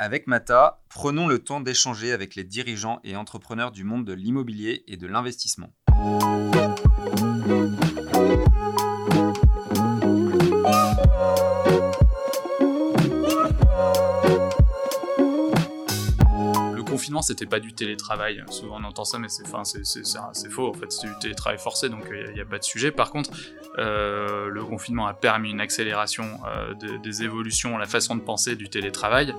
Avec Mata, prenons le temps d'échanger avec les dirigeants et entrepreneurs du monde de l'immobilier et de l'investissement. C'était pas du télétravail. Souvent on entend ça, mais c'est faux. En fait, c'est du télétravail forcé, donc il n'y a, pas de sujet. Par contre, euh, le confinement a permis une accélération euh, des évolutions, la façon de penser du télétravail.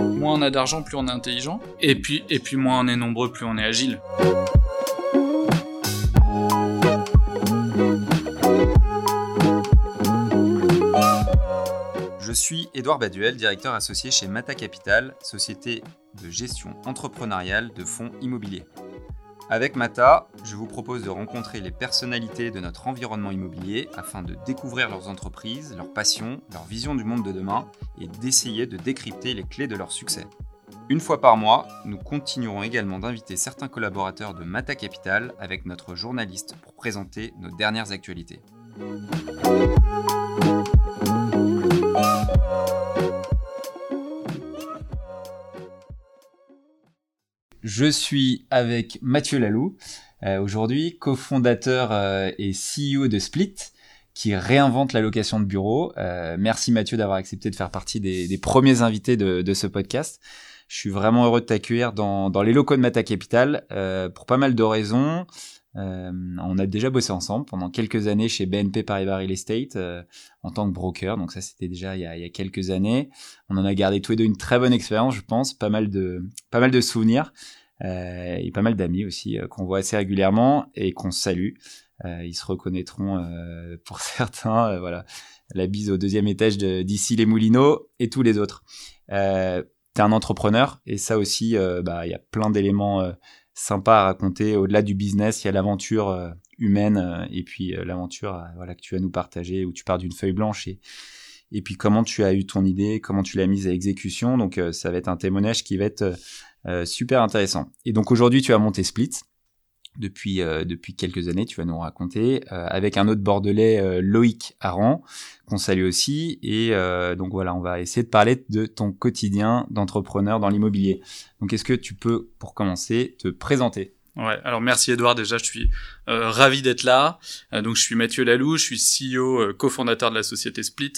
Moins on a d'argent, plus on est intelligent. Et puis, et puis moins on est nombreux, plus on est agile. Suis Édouard Baduel, directeur associé chez Mata Capital, société de gestion entrepreneuriale de fonds immobiliers. Avec Mata, je vous propose de rencontrer les personnalités de notre environnement immobilier afin de découvrir leurs entreprises, leurs passions, leur vision du monde de demain et d'essayer de décrypter les clés de leur succès. Une fois par mois, nous continuerons également d'inviter certains collaborateurs de Mata Capital avec notre journaliste pour présenter nos dernières actualités. Je suis avec Mathieu Lalou, euh, aujourd'hui cofondateur euh, et CEO de Split, qui réinvente la location de bureau. Euh, merci Mathieu d'avoir accepté de faire partie des, premiers invités de, ce podcast. Je suis vraiment heureux de t'accueillir dans, les locaux de Mata Capital pour pas mal de raisons. Euh, on a déjà bossé ensemble pendant quelques années chez BNP Paribas Real Estate euh, en tant que broker. Donc ça, c'était déjà il y, a, quelques années. On en a gardé tous les deux une très bonne expérience, je pense, pas mal de pas mal de souvenirs euh, et pas mal d'amis aussi qu'on voit assez régulièrement et qu'on salue. ils se reconnaîtront pour certains. voilà, la bise au deuxième étage d'ici les Moulineaux et tous les autres. T'es un entrepreneur et ça aussi, bah il y a plein d'éléments sympa à raconter. Au-delà du business, il y a l'aventure euh, humaine euh, et puis euh, l'aventure voilà, que tu vas nous partager où tu pars d'une feuille blanche et, et puis comment tu as eu ton idée, comment tu l'as mise à exécution. Donc ça va être un témoignage qui va être super intéressant. Et donc aujourd'hui, tu as monté Split depuis, euh, depuis quelques années, tu vas nous raconter, euh, avec un autre bordelais, euh, Loïc Aran, qu'on salue aussi. Et donc voilà, on va essayer de parler de ton quotidien d'entrepreneur dans l'immobilier. Donc est-ce que tu peux, pour commencer, te présenter? Ouais, alors merci Edouard, déjà je suis ravi d'être là. donc je suis Mathieu Lalou, je suis CEO, cofondateur de la société Split.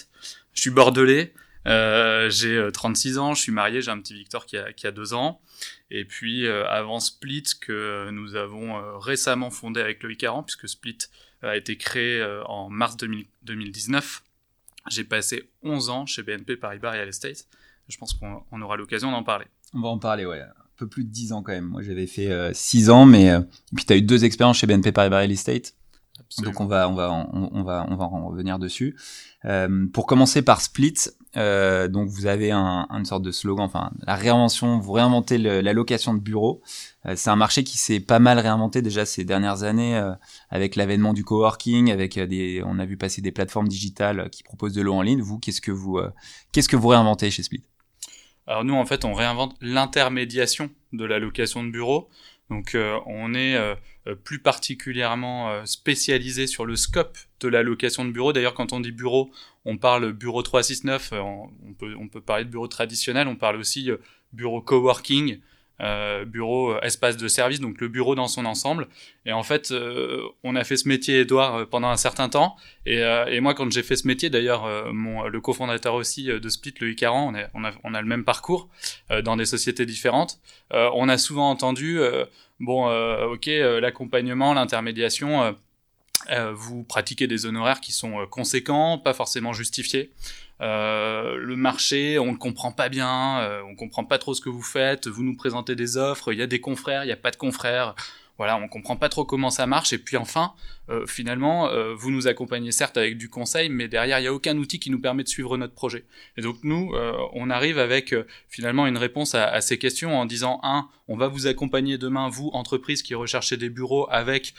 Je suis bordelais, j'ai 36 ans, je suis marié, j'ai un petit Victor qui a, qui a deux ans. Et puis euh, avant Split, que nous avons euh, récemment fondé avec Loïc Aran, puisque Split a été créé euh, en mars 2019. J'ai passé 11 ans chez BNP Paribas Real Estate. Je pense qu'on aura l'occasion d'en parler. On va en parler, ouais. Un peu plus de 10 ans quand même. Moi, j'avais fait 6 ans, mais puis tu as eu deux expériences chez BNP Paribas Real Estate. Donc on va on va on, va on va en revenir dessus. Euh, pour commencer par Split, euh, donc vous avez un, une sorte de slogan, enfin la réinvention, vous réinventez la location de bureaux. Euh, c'est un marché qui s'est pas mal réinventé déjà ces dernières années euh, avec l'avènement du coworking, avec des, on a vu passer des plateformes digitales qui proposent de l'eau en ligne. Vous, qu'est-ce que vous qu'est-ce que vous réinventez chez Split? Alors nous en fait on réinvente l'intermédiation de la location de bureaux. Donc on est euh, plus particulièrement euh, spécialisé sur le scope de la location de bureau. D'ailleurs, quand on dit bureau, on parle bureau 369, euh, on peut, on peut parler de bureau traditionnel, on parle aussi bureau coworking, euh, bureau, euh, espace de service, donc le bureau dans son ensemble. Et en fait, euh, on a fait ce métier, Edouard, pendant un certain temps. Et, moi, quand j'ai fait ce métier, d'ailleurs, le cofondateur aussi de Split, le Icaran, on on a le même parcours dans des sociétés différentes. on a souvent entendu, bon, ok, l'accompagnement, l'intermédiation. vous pratiquez des honoraires qui sont conséquents, pas forcément justifiés. Euh, le marché, on ne comprend pas bien, euh, on comprend pas trop ce que vous faites, vous nous présentez des offres, il y a des confrères, il n'y a pas de confrères, voilà, on comprend pas trop comment ça marche, et puis enfin, euh, finalement, euh, vous nous accompagnez certes avec du conseil, mais derrière, il n'y a aucun outil qui nous permet de suivre notre projet. Et donc nous, on arrive avec finalement une réponse à, à, ces questions en disant, un, on va vous accompagner demain, vous, entreprise qui recherchez des bureaux, avec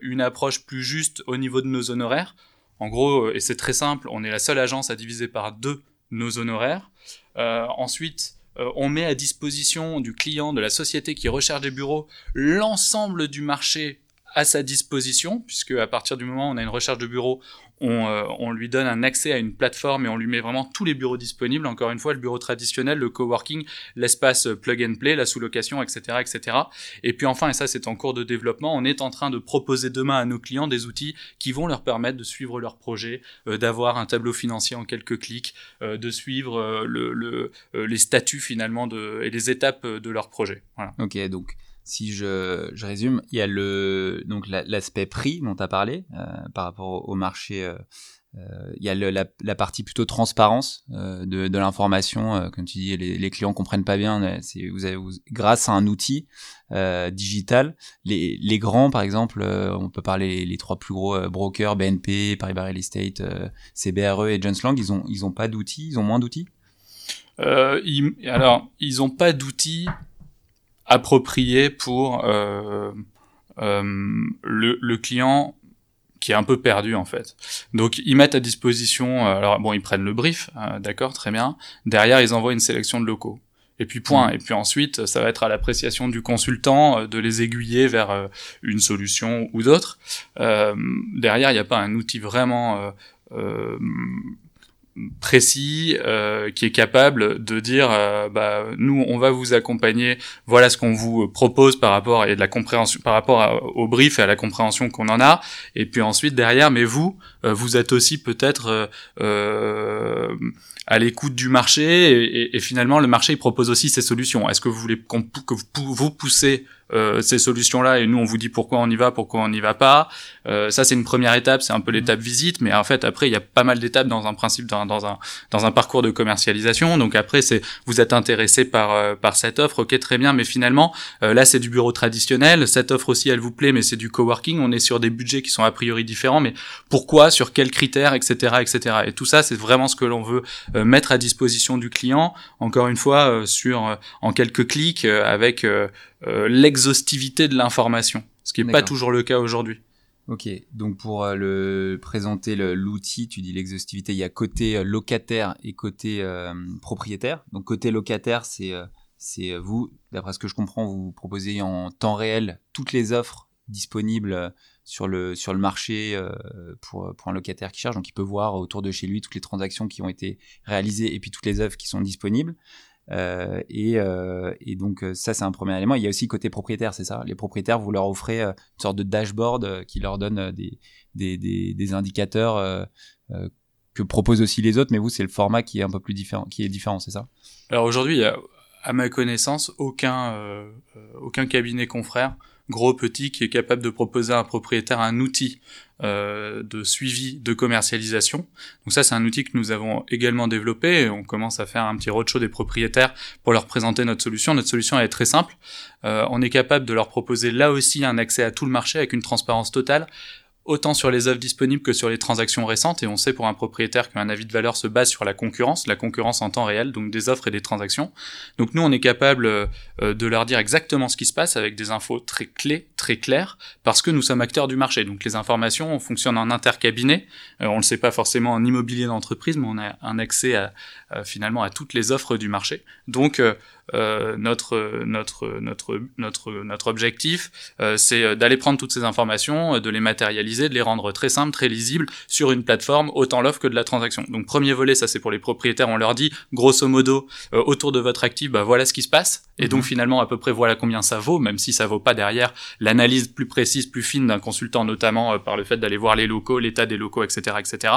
une approche plus juste au niveau de nos honoraires. En gros, euh, et c'est très simple, on est la seule agence à diviser par deux nos honoraires. Euh, ensuite, euh, on met à disposition du client, de la société qui recherche des bureaux, l'ensemble du marché à sa disposition, puisque à partir du moment où on a une recherche de bureau, on, euh, on, lui donne un accès à une plateforme et on lui met vraiment tous les bureaux disponibles. Encore une fois, le bureau traditionnel, le coworking, l'espace plug and play, la sous-location, etc., etc. Et puis enfin, et ça c'est en cours de développement, on est en train de proposer demain à nos clients des outils qui vont leur permettre de suivre leur projet, euh, d'avoir un tableau financier en quelques clics, euh, de suivre le, le, les statuts finalement de, et les étapes de leur projet. Voilà. Ok, donc si je, je, résume, il y a le donc l'aspect prix dont tu as parlé euh, par rapport au, marché. Euh, euh, il y a la, partie plutôt transparence de, l'information. Comme tu dis, les, les, clients comprennent pas bien. C'est vous avez grâce à un outil digital, les, les grands par exemple, on peut parler les, trois plus gros brokers, BNP, Paribas Real Estate, CBRE et Jones Lang. Ils ont ils ont pas d'outils, ils ont moins d'outils? Ils, alors ils ont pas d'outils approprié pour euh, euh, le, le, client qui est un peu perdu en fait. Donc ils mettent à disposition, euh, alors bon ils prennent le brief, euh, d'accord, très bien. Derrière ils envoient une sélection de locaux. Et puis point. Mmh. Et puis ensuite, ça va être à l'appréciation du consultant de les aiguiller vers une solution ou d'autres. derrière, il n'y a pas un outil vraiment précis euh, qui est capable de dire euh, bah nous on va vous accompagner. Voilà ce qu'on vous propose par rapport et de la compréhension par rapport au brief et à la compréhension qu'on en a. Et puis ensuite derrière mais vous euh, vous êtes aussi peut-être euh, à l'écoute du marché. Et, finalement le marché il propose aussi ses solutions. Est-ce que vous voulez que vous, vous euh, ces solutions-là et nous on vous dit pourquoi on y va, pourquoi on n'y va pas. Euh, ça c'est une première étape, c'est un peu l'étape visite, mais en fait après il y a pas mal d'étapes dans un principe, dans, dans, un dans un parcours de commercialisation. Donc après c'est vous êtes intéressé par euh, par cette offre, ok très bien, mais finalement euh, là c'est du bureau traditionnel, cette offre aussi elle vous plaît, mais c'est du coworking. On est sur des budgets qui sont a priori différents, mais pourquoi, sur quels critères, etc., etc. Et tout ça c'est vraiment ce que l'on veut mettre à disposition du client. Encore une fois sur en quelques clics avec euh, l'exhaustivité de l'information, ce qui n'est pas toujours le cas aujourd'hui. Ok, donc pour euh, le présenter l'outil, tu dis l'exhaustivité, il y a côté euh, locataire et côté propriétaire. Donc côté locataire, c'est c'est vous, d'après ce que je comprends, vous proposez en temps réel toutes les offres disponibles sur le sur le marché pour pour un locataire qui cherche. Donc il peut voir autour de chez lui toutes les transactions qui ont été réalisées et puis toutes les offres qui sont disponibles. Euh, et, euh, et, donc euh, ça c'est un premier élément. Il y a aussi côté propriétaire, c'est ça. Les propriétaires, vous leur offrez une sorte de dashboard qui leur donne des, des, des, indicateurs que proposent aussi les autres, mais vous c'est le format qui est un peu plus différent, qui est différent, c'est ça? Alors aujourd'hui, à ma connaissance aucun aucun cabinet confrère gros petit qui est capable de proposer à un propriétaire un outil euh, de suivi de commercialisation. Donc ça, c'est un outil que nous avons également développé. on commence à faire un petit roadshow des propriétaires pour leur présenter notre solution. Notre solution est très simple. Euh, on est capable de leur proposer là aussi un accès à tout le marché avec une transparence totale autant sur les offres disponibles que sur les transactions récentes. Et on sait pour un propriétaire qu'un avis de valeur se base sur la concurrence, la concurrence en temps réel, donc des offres et des transactions. Donc nous, on est capable euh, de leur dire exactement ce qui se passe avec des infos très clés, très claires, parce que nous sommes acteurs du marché. Donc les informations fonctionnent en intercabinet. Euh, on ne le sait pas forcément en immobilier d'entreprise, mais on a un accès à, finalement à toutes les offres du marché. Donc euh, euh, notre notre notre notre notre objectif, euh, c'est euh, d'aller prendre toutes ces informations, de les matérialiser, de les rendre très simples, très lisibles sur une plateforme, autant l'offre que de la transaction. Donc premier volet, ça c'est pour les propriétaires, on leur dit grosso modo autour de votre actif, bah voilà ce qui se passe, et donc mhm. finalement à peu près voilà combien ça vaut, même si ça vaut pas derrière l'analyse plus précise, plus fine d'un consultant, notamment par le fait d'aller voir les locaux, l'état des locaux, etc., etc.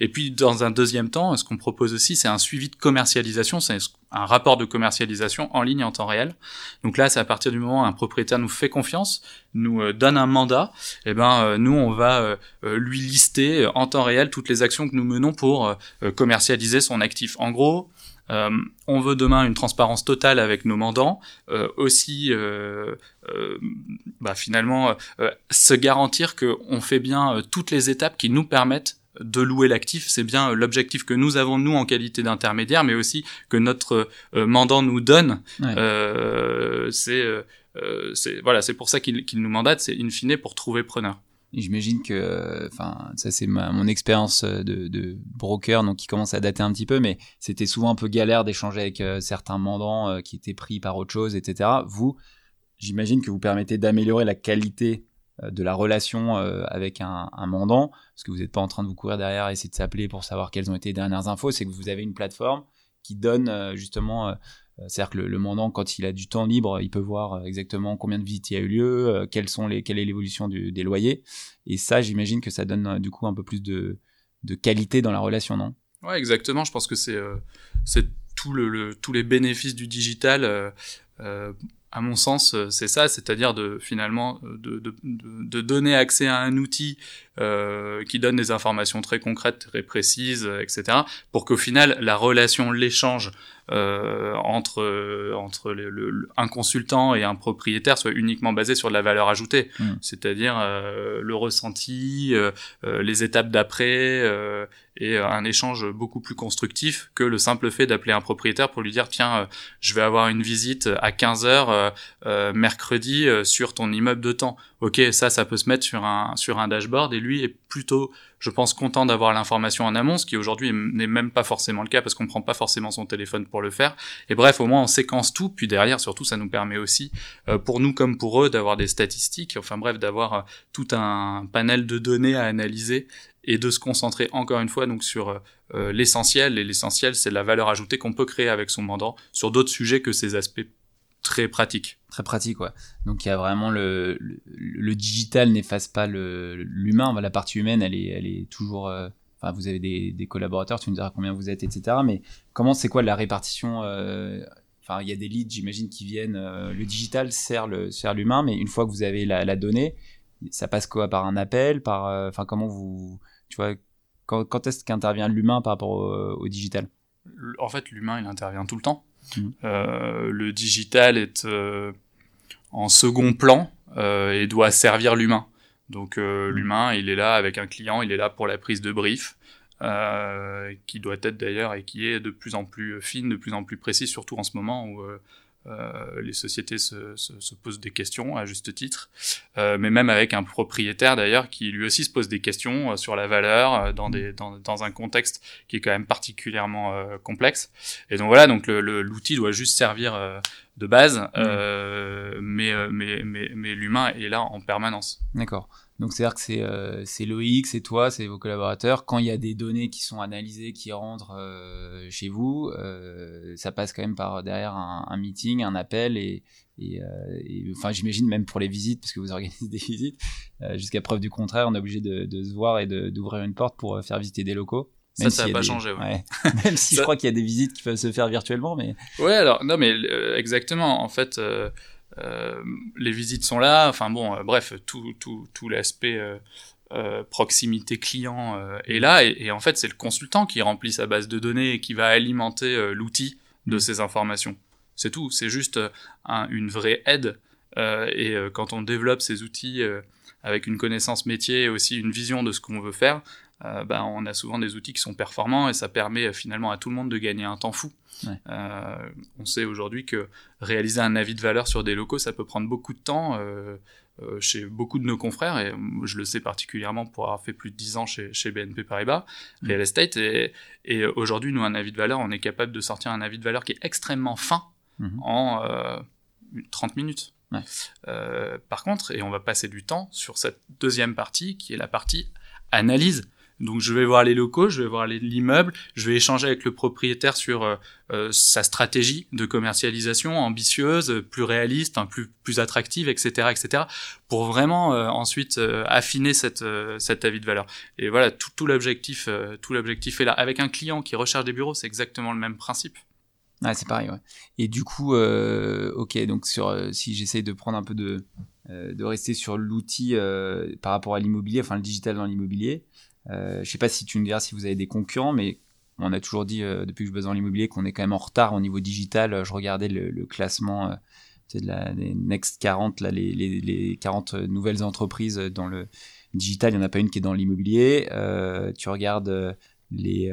Et puis dans un deuxième temps, ce qu'on propose aussi, c'est un suivi de commercialisation, c'est un rapport de commercialisation en ligne en temps réel. Donc là, c'est à partir du moment où un propriétaire nous fait confiance, nous euh, donne un mandat, eh ben euh, nous on va euh, lui lister en temps réel toutes les actions que nous menons pour commercialiser son actif. En gros, on veut demain une transparence totale avec nos mandants, aussi bah, finalement se garantir qu'on fait bien toutes les étapes qui nous permettent de louer l'actif, c'est bien euh, l'objectif que nous avons nous en qualité d'intermédiaire, mais aussi que notre euh, mandant nous donne. Euh, c'est voilà, c'est pour ça qu'il nous mandate, c'est in fine pour trouver preneur. J'imagine que, enfin, ça c'est mon expérience de, de, broker, donc qui commence à dater un petit peu, mais c'était souvent un peu galère d'échanger avec certains mandants qui étaient pris par autre chose, etc. Vous, j'imagine que vous permettez d'améliorer la qualité de la relation avec un, mandant, parce que vous n'êtes pas en train de vous courir derrière et essayer de s'appeler pour savoir quelles ont été les dernières infos, c'est que vous avez une plateforme qui donne justement c'est-à-dire que le, mandant, quand il a du temps libre, il peut voir exactement combien de visites il y a eu lieu, quelles sont les, quelle est l'évolution des loyers. Et ça, j'imagine que ça donne du coup un peu plus de, de qualité dans la relation, non? Ouais, exactement. Je pense que c'est tout le, tous les bénéfices du digital. Euh, euh, à mon sens, c'est ça, c'est-à-dire de finalement de, de, de, donner accès à un outil euh, qui donne des informations très concrètes, très précises, etc., pour qu'au final la relation, l'échange euh, entre entre le, un consultant et un propriétaire soit uniquement basé sur de la valeur ajoutée, mmh. c'est-à-dire euh, le ressenti, euh, euh, les étapes d'après et un échange beaucoup plus constructif que le simple fait d'appeler un propriétaire pour lui dire tiens je vais avoir une visite à 15 heures mercredi sur ton immeuble de temps. Ok ça ça peut se mettre sur un sur un dashboard et lui est plutôt je pense, content d'avoir l'information en amont, ce qui aujourd'hui n'est même pas forcément le cas parce qu'on prend pas forcément son téléphone pour le faire. Et bref, au moins on séquence tout, puis derrière, surtout, ça nous permet aussi, euh, pour nous comme pour eux, d'avoir des statistiques, enfin bref, d'avoir euh, tout un panel de données à analyser et de se concentrer encore une fois donc sur euh, l'essentiel. Et l'essentiel, c'est la valeur ajoutée qu'on peut créer avec son mandant sur d'autres sujets que ces aspects très pratique. Très pratique, ouais. Donc il y a vraiment le, le, digital n'efface pas l'humain. La partie humaine, elle est, elle est toujours. Euh, enfin, vous avez des, des, collaborateurs, tu me diras combien vous êtes, etc. Mais comment, c'est quoi la répartition euh, Enfin, il y a des leads, j'imagine, qui viennent. Euh, le digital sert l'humain, mais une fois que vous avez la, la donnée, ça passe quoi? Par un appel Par, enfin, comment vous, tu vois, quand, quand est-ce qu'intervient l'humain par rapport au digital? En fait, l'humain, il intervient tout le temps. Mm. Euh, le digital est euh, en second plan euh, et doit servir l'humain. Donc mm. l'humain, il est là avec un client, il est là pour la prise de brief, qui doit être d'ailleurs et qui est de plus en plus fine, de plus en plus précise, surtout en ce moment où euh, les sociétés se, se, se, posent des questions à juste titre, euh, mais même avec un propriétaire d'ailleurs qui lui aussi se pose des questions euh, sur la valeur euh, dans, des, dans, dans, un contexte qui est quand même particulièrement euh, complexe. Et donc voilà, donc l'outil doit juste servir de base, mmh. mais, mais, mais, mais l'humain est là en permanence. D'accord. Donc c'est-à-dire que c'est euh, c'est Loïc, c'est toi, c'est vos collaborateurs. Quand il y a des données qui sont analysées, qui rentrent euh, chez vous, euh, ça passe quand même par derrière un, un meeting, un appel et, et, et enfin j'imagine même pour les visites parce que vous organisez des visites. Jusqu'à preuve du contraire, on est obligé de, de se voir et d'ouvrir une porte pour faire visiter des locaux. ça, ça n'a pas changé. Ouais. même si je crois qu'il y a des visites qui peuvent se faire virtuellement, mais. Ouais, alors non, mais exactement. En fait, les visites sont là, enfin bon, euh, bref, tout, tout, tout l'aspect euh, proximité client est là, et, en fait c'est le consultant qui remplit sa base de données et qui va alimenter l'outil de mm. ces informations. C'est tout, c'est juste une vraie aide. et quand on développe ces outils avec une connaissance métier et aussi une vision de ce qu'on veut faire, ben, on a souvent des outils qui sont performants et ça permet finalement à tout le monde de gagner un temps fou. Euh, on sait aujourd'hui que réaliser un avis de valeur sur des locaux, ça peut prendre beaucoup de temps. Euh, euh, chez beaucoup de nos confrères, et je le sais particulièrement pour avoir fait plus de 10 ans chez, BNP Paribas, mm. Real Estate, et, aujourd'hui, nous, un avis de valeur, on est capable de sortir un avis de valeur qui est extrêmement fin mm-hmm. en 30 minutes. par contre, et on va passer du temps sur cette deuxième partie, qui est la partie analyse. Donc je vais voir les locaux, je vais voir l'immeuble, je vais échanger avec le propriétaire sur euh, euh, sa stratégie de commercialisation ambitieuse, plus réaliste, hein, plus plus attractive, etc., etc. Pour vraiment euh, ensuite affiner cette cet avis de valeur. Et voilà, tout, tout l'objectif tout l'objectif est là. Avec un client qui recherche des bureaux, c'est exactement le même principe. Ah, c'est pareil, ouais. Et du coup, ok, donc sur, si j'essaye de prendre un peu de, de rester sur l'outil par rapport à l'immobilier, enfin le digital dans l'immobilier, euh, je sais pas si tu me diras si vous avez des concurrents, mais on a toujours dit euh, depuis que je bosse dans l'immobilier qu'on est quand même en retard au niveau digital. Euh, je regardais le, classement euh, de la des Next 40, là, les, les, les 40 nouvelles entreprises dans le digital. Il n'y en a pas une qui est dans l'immobilier. tu regardes les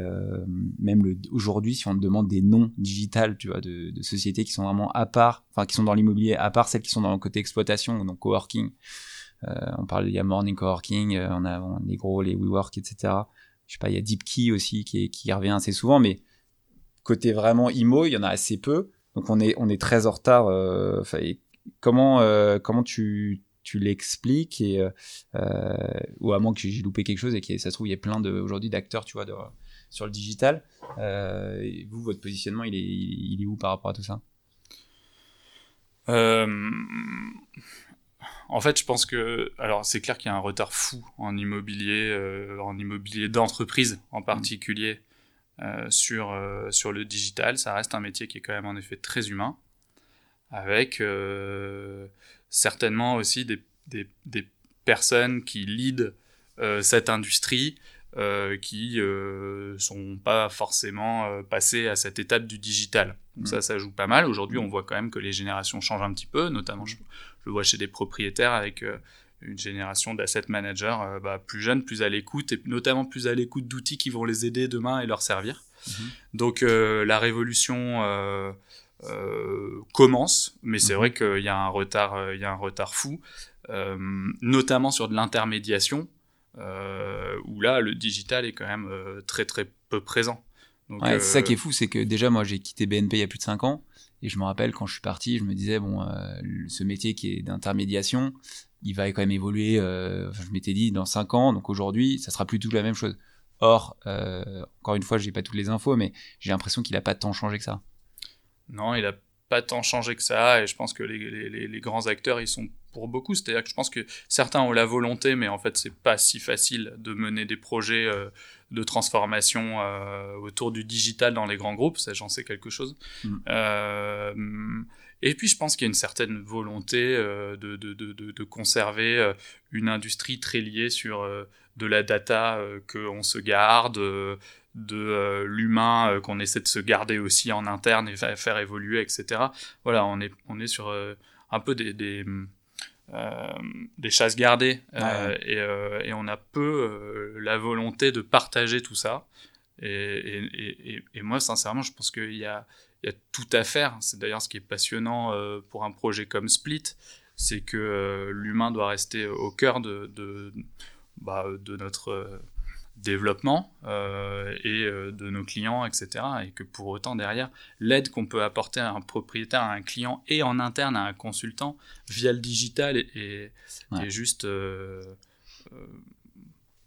même le, aujourd'hui si on te demande des noms digitales tu vois de, de, sociétés qui sont vraiment à part enfin qui sont dans l'immobilier à part celles qui sont dans le côté exploitation donc coworking euh, on parle, il y a Morning Coworking, euh, on a les gros, les WeWork, etc. Je sais pas, il y a DeepKey aussi qui, qui revient assez souvent, mais côté vraiment IMO, il y en a assez peu. Donc on est, on est très en retard. Euh, comment, comment tu, tu l'expliques et ou à moins que j'ai loupé quelque chose et que ça se trouve il y a plein de aujourd'hui d'acteurs tu vois sur le digital. vous votre positionnement il est il est où par rapport à tout ça? En fait, je pense que, alors c'est clair qu'il y a un retard fou en immobilier, euh, en immobilier d'entreprise en particulier euh, sur euh, sur le digital. Ça reste un métier qui est quand même en effet très humain, avec certainement aussi des, des, des, personnes qui lead cette industrie. qui euh, sont pas forcément passées à cette étape du digital. Donc mm. ça, ça joue pas mal. Aujourd'hui, on voit quand même que les générations changent un petit peu, notamment je, je le vois chez des propriétaires avec euh, une génération d'asset managers euh, bah, plus jeunes, plus à l'écoute, et notamment plus à l'écoute d'outils qui vont les aider demain et leur servir. Mhm. Donc euh, la révolution commence, mais c'est mhm. vrai qu'il y a un retard, il y a un retard fou, notamment sur de l'intermédiation, où là le digital est quand même très très peu présent. c'est ça qui est fou, c'est que déjà moi j'ai quitté BNP il y a plus de 5 ans. Et je me rappelle quand je suis parti, je me disais bon, euh, ce métier qui est d'intermédiation, il va quand même évoluer. Euh, je m'étais dit dans 5 ans, donc aujourd'hui, ça sera plus tout la même chose. Or, euh, encore une fois, j'ai pas toutes les infos, mais j'ai l'impression qu'il a pas tant changé que ça. Non, il a pas tant changé que ça, et je pense que les, les, grands acteurs, ils sont pour beaucoup. C'est-à-dire que je pense que certains ont la volonté, mais en fait, c'est pas si facile de mener des projets de transformation euh, autour du digital dans les grands groupes. Ça, j'en sais quelque chose. Mm. Euh, et puis, je pense qu'il y a une certaine volonté de, de, de, de, conserver une industrie très liée sur de la data qu'on se garde, de l'humain qu'on essaie de se garder aussi en interne et faire évoluer, etc. Voilà, on est, on est sur un peu des, des euh, des chasses gardées euh, euh, et, on a peu la volonté de partager tout ça. Et, moi, sincèrement, je pense qu'il y a, tout à faire. C'est d'ailleurs ce qui est passionnant pour un projet comme Split, c'est que l'humain doit rester au cœur de, de, bah, de notre développement euh, et euh, de nos clients, etc. Et que pour autant, derrière, l'aide qu'on peut apporter à un propriétaire, à un client et en interne à un consultant via le digital est, juste... Euh,